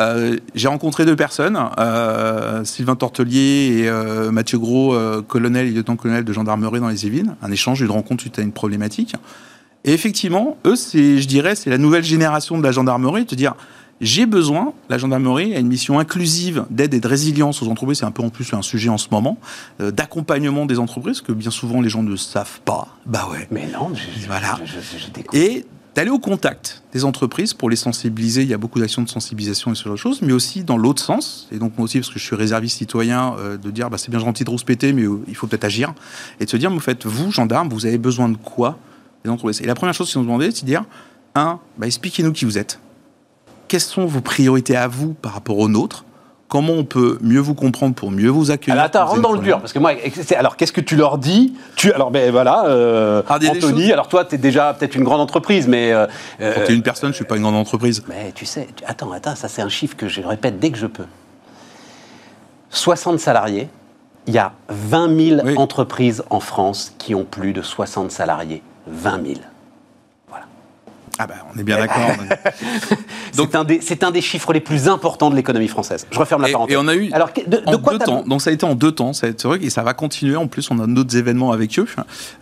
Euh, j'ai rencontré deux personnes, euh, Sylvain Tortelier et euh, Mathieu Gros, colonel et lieutenant-colonel de gendarmerie dans les Yvelines. Un échange, une rencontre suite à une problématique. Et effectivement, eux, c'est, je dirais, c'est la nouvelle génération de la gendarmerie, te dire, j'ai besoin, la gendarmerie a une mission inclusive d'aide et de résilience aux entreprises, c'est un peu en plus un sujet en ce moment, euh, d'accompagnement des entreprises, que bien souvent les gens ne savent pas. Bah ouais. Mais non, je, Voilà. je, je- je. Et d'aller au contact des entreprises pour les sensibiliser. Il y a beaucoup d'actions de sensibilisation et ce genre de choses, mais aussi dans l'autre sens. Et donc moi aussi, parce que je suis réserviste citoyen, euh, de dire bah, c'est bien gentil de rouspéter, mais euh, il faut peut-être agir. Et de se dire, mais en vous, gendarmes, vous avez besoin de quoi entreprises? Et la première chose qu'ils nous demandaient, c'est de dire, un, bah, expliquez-nous qui vous êtes. Quelles sont vos priorités à vous par rapport aux nôtres? Comment on peut mieux vous comprendre pour mieux vous accueillir Alors, attends, rentre dans le dur, parce que moi, alors qu'est-ce que tu leur dis? Tu, Alors, ben voilà, euh, Ah, des Anthony, alors toi, tu es déjà peut-être une grande entreprise, mais. euh, Quand euh, tu es une personne, je suis pas une grande entreprise. Mais tu sais, tu- attends, attends, ça c'est un chiffre que je répète dès que je peux. 60 salariés, il y a 20 000 Oui. entreprises en France qui ont plus de 60 salariés. 20 000. Ah bah, on est bien d'accord. C'est un, des- c'est un des chiffres les plus importants de l'économie française. Je referme la Et- parenthèse. et on a eu Alors, de, de en quoi deux temps. Donc ça a été en deux temps. C'est vrai que ça va continuer. En plus, on a d'autres événements avec eux.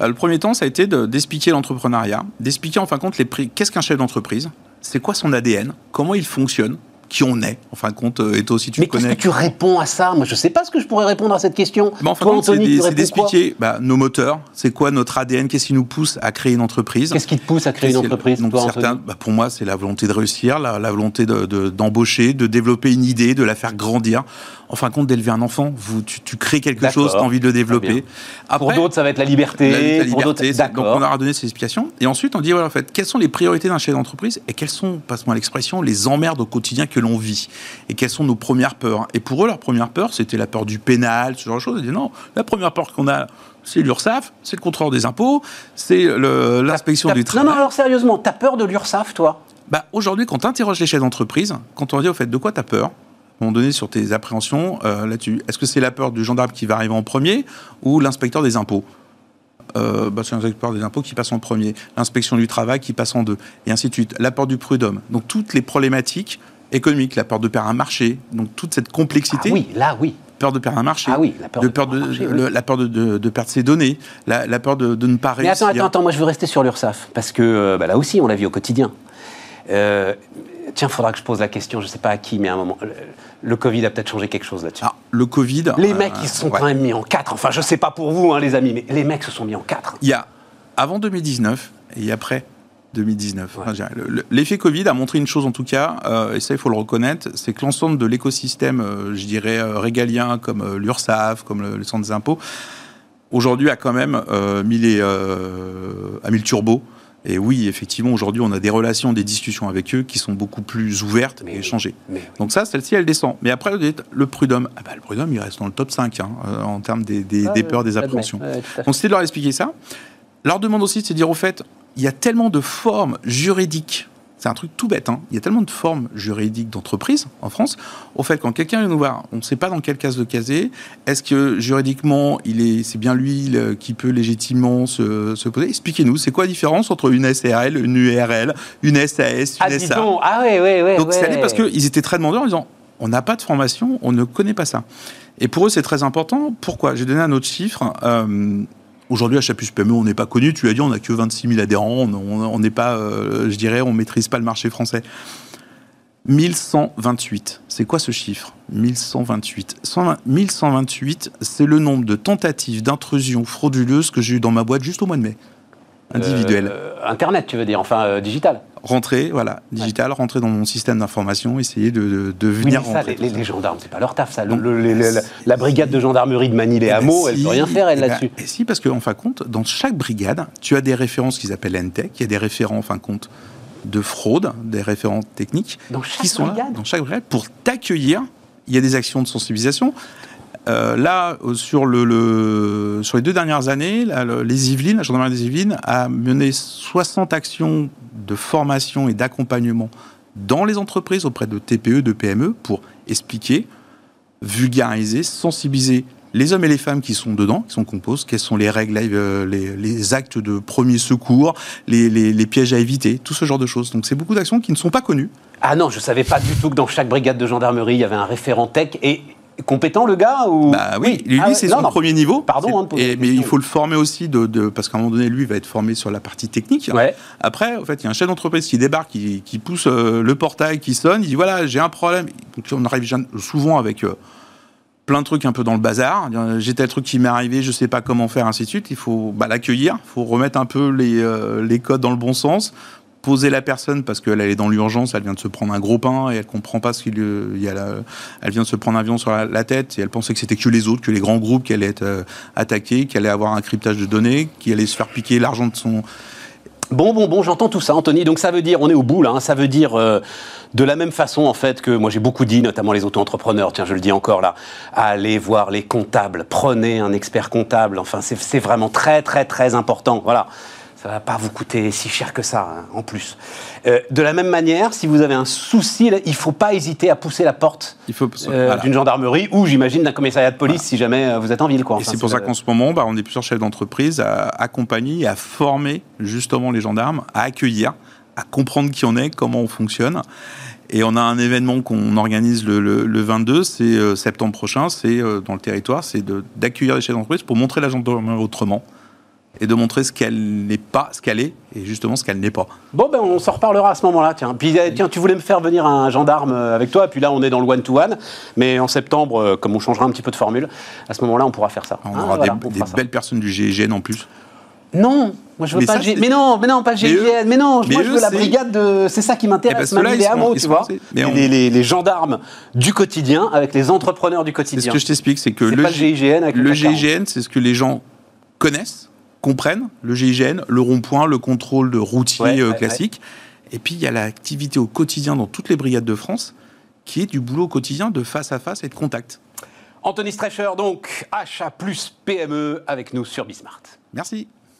Euh, le premier temps, ça a été de- d'expliquer l'entrepreneuriat, d'expliquer en fin de compte les prix. Qu'est-ce qu'un chef d'entreprise? C'est quoi son ADN Comment il fonctionne? Qui on est En fin de compte, euh, et toi aussi tu Mais le qu'est-ce connais. que tu réponds à ça Moi, je sais pas ce que je pourrais répondre à cette question. Mais en fin de compte, c'est d'expliquer bah, nos moteurs. C'est quoi notre ADN Qu'est-ce qui nous pousse à créer une entreprise Qu'est-ce qui te pousse à créer une entreprise, donc toi, certains, bah, Pour moi, c'est la volonté de réussir, la, la volonté de- de- d'embaucher, de, développer une idée, de la faire grandir. En fin de compte, d'élever un enfant, vous, tu, tu crées quelque chose, tu as envie de le développer. Pour Après, d'autres, ça va être la liberté. la, la pour d'autres, liberté, donc on leur a donné ces explications. Et ensuite, on dit, voilà, en fait, quelles sont les priorités d'un chef d'entreprise et quelles sont, passe-moi l'expression, les emmerdes au quotidien que l'on vit et quelles sont nos premières peurs? Et pour eux, leur première peur, c'était la peur du pénal, ce genre de choses. Ils disaient, non, la première peur qu'on a, c'est l'URSSAF, c'est le contrôleur des impôts, c'est l'inspection du Non, travail. non, alors sérieusement, t'as peur de l'URSSAF, toi? Bah, Aujourd'hui, quand tu interroges les chefs d'entreprise, quand on leur dit au fait de quoi tu as peur, à un moment donné sur tes appréhensions euh, là-dessus, est-ce que c'est la peur du gendarme qui va arriver en premier ou l'inspecteur des impôts? Euh, bah, c'est l'inspecteur des impôts qui passe en premier, l'inspection du travail qui passe en deux, et ainsi de suite. La peur du prud'homme. Donc toutes les problématiques économiques, la peur de perdre un marché, donc toute cette complexité, Ah oui, là, oui. peur de perdre un marché, Ah oui, la peur de, perdre de, un marché, oui. le- la peur de, perdre ses données, la, la peur de, ne pas Mais réussir. attends, attends, attends, moi je veux rester sur l'URSSAF, parce que euh, bah, là aussi, on l'a vu au quotidien. Euh, tiens, il faudra que je pose la question, je ne sais pas à qui, mais à un moment. Le, le Covid a peut-être changé quelque chose là-dessus. Ah, le Covid. les euh, mecs, ils se sont ouais. quand même mis en quatre. Enfin, je sais pas pour vous, hein, les amis, mais les mecs se sont mis en quatre. Il y a avant 2019 et après 2019. Enfin, je dirais, le- le- L'effet Covid a montré une chose en tout cas, euh, et ça il faut le reconnaître, c'est que l'ensemble de l'écosystème, euh, je dirais, euh, régalien, comme euh, l'URSSAF, comme le, le centre des impôts, aujourd'hui a quand même euh, mis, les, euh, a mis le turbo. Et oui, effectivement, aujourd'hui, on a des relations, des discussions avec eux qui sont beaucoup plus ouvertes Mais et oui. échangées. Donc ça, celle-ci, elle descend. Mais après, le prud'homme, ah bah, le prud'homme, il reste dans le top 5 hein, euh, en termes des, des- des peurs, des appréhensions. Donc c'était de leur expliquer ça. Leur demande aussi, c'est de dire au fait, il y a tellement de formes juridiques. C'est un truc tout bête. hein. Il y a tellement de formes juridiques d'entreprise en France. Au fait, quand quelqu'un vient nous voir, on ne sait pas dans quelle case de caser. Est-ce que juridiquement, il est, c'est bien lui le- qui peut légitimement se, se poser? Expliquez-nous, c'est quoi la différence entre une SRL, une URL, une SAS, une Ah, SA donc, ah ouais, ouais, ouais. donc c'est allé parce qu'ils étaient très demandeurs en disant on n'a pas de formation, on ne connaît pas ça. Et pour eux, c'est très important. Pourquoi? J'ai donné un autre chiffre. Euh, Aujourd'hui, à Chapus PME, on n'est pas connu. Tu l'as dit, on n'a que 26 000 adhérents. On n'est pas, euh, je dirais, on maîtrise pas le marché français. 1128. C'est quoi ce chiffre? 1128. 120 1128, c'est le nombre de tentatives d'intrusion frauduleuse que j'ai eu dans ma boîte juste au mois de mai. Individuel Euh, Internet, tu veux dire, enfin euh, digital. Rentrer, voilà, digital, rentrer dans mon système d'information, essayer de, de, de Oui, venir mais ça, rentrer. les, les- les gendarmes, c'est pas leur taf, ça. Le- le- la, la brigade de gendarmerie de Manille et Eh ben, Hameau, elle si, peut rien faire, elle, eh ben, là-dessus. eh si, parce qu'en fin de compte, dans chaque brigade, tu as des références qu'ils appellent NTEC, il y a des référents, en fin de compte, de fraude, des référents techniques, Dans chaque qui sont là brigade dans chaque brigade pour t'accueillir. Il y a des actions de sensibilisation. Euh, là, euh, sur, le, le- sur les deux dernières années, les Yvelines, la gendarmerie des Yvelines a mené 60 actions de formation et d'accompagnement dans les entreprises auprès de TPE, de PME pour expliquer, vulgariser, sensibiliser les hommes et les femmes qui sont dedans, qui sont composés, quelles sont les règles, euh, les, les actes de premier secours, les, pièges à éviter, tout ce genre de choses. Donc c'est beaucoup d'actions qui ne sont pas connues. Ah non, je savais pas du tout que dans chaque brigade de gendarmerie, il y avait un référent tech et compétent le gars ou Bah oui, lui, Ah ouais, c'est son non. premier niveau. Pardon, hein, et- mais il faut le former aussi, de, de- parce qu'à un moment donné, lui, va être formé sur la partie technique. Ouais. Après, en fait, il y a un chef d'entreprise qui débarque, qui, qui pousse euh, le portail, qui sonne, il dit voilà, j'ai un problème. On arrive souvent avec euh, plein de trucs un peu dans le bazar. J'ai tel truc qui m'est arrivé, je sais pas comment faire, ainsi de suite. Il faut bah, l'accueillir, il faut remettre un peu les, euh, les codes dans le bon sens. Poser la personne parce qu'elle elle est dans l'urgence, elle vient de se prendre un gros pain et elle comprend pas ce qu'il euh, y a là. Elle vient de se prendre un avion sur la, tête et elle pensait que c'était que les autres, que les grands groupes qui allaient être euh, attaqués, qui allaient avoir un cryptage de données, qui allaient se faire piquer l'argent de son, Bon, bon, bon, j'entends tout ça, Anthony. Donc ça veut dire, on est au bout là, hein, ça veut dire euh, de la même façon en fait que moi j'ai beaucoup dit, notamment les auto-entrepreneurs, tiens je le dis encore là, allez voir les comptables, prenez un expert comptable, enfin c'est vraiment très très très important, voilà. Ça va pas vous coûter si cher que ça, hein, en plus. Euh, de la même manière, si vous avez un souci, il faut pas hésiter à pousser la porte euh, voilà. d'une gendarmerie ou, j'imagine, d'un commissariat de police si jamais euh, vous êtes en ville. Quoi. Et c'est pour ça qu'en ce moment, bah, on est plusieurs chefs d'entreprise à accompagner, et à former justement les gendarmes, à accueillir, à comprendre qui on est, comment on fonctionne. Et on a un événement qu'on organise le, le- le 22, c'est euh, septembre prochain, c'est dans le territoire, c'est d'accueillir les chefs d'entreprise pour montrer la gendarmerie autrement et de montrer ce qu'elle n'est pas, ce qu'elle est, et justement ce qu'elle n'est pas. Bon, ben on s'en reparlera à ce moment-là. Tiens, puis euh, tiens, tu voulais me faire venir un gendarme euh, avec toi, puis là on est dans le one-to-one. Mais en septembre, euh, comme on changera un petit peu de formule, à ce moment-là on pourra faire ça. On Hein, aura voilà, des, on belles personnes du GIGN en plus. Non, moi je veux Mais pas ça, le G- Mais non, mais non, pas le GIGN. Mais non, mais moi je eux, veux la brigade de. C'est ça qui Eh m'intéresse, ben, même ceux-là, les hameaux, tu vois. on- Les, gendarmes du quotidien avec les entrepreneurs du quotidien. ce que je t'explique, c'est que le, le GIGN avec le le CAC 40. GIGN, c'est ce que les gens connaissent, comprennent. Le GIGN, le rond-point, le contrôle de routier Ouais, euh, ouais, classique. Et puis, il y a l'activité au quotidien dans toutes les brigades de France, qui est du boulot au quotidien de face à face et de contact. Anthony Strescher, donc, achat plus PME avec nous sur Bismart. Merci.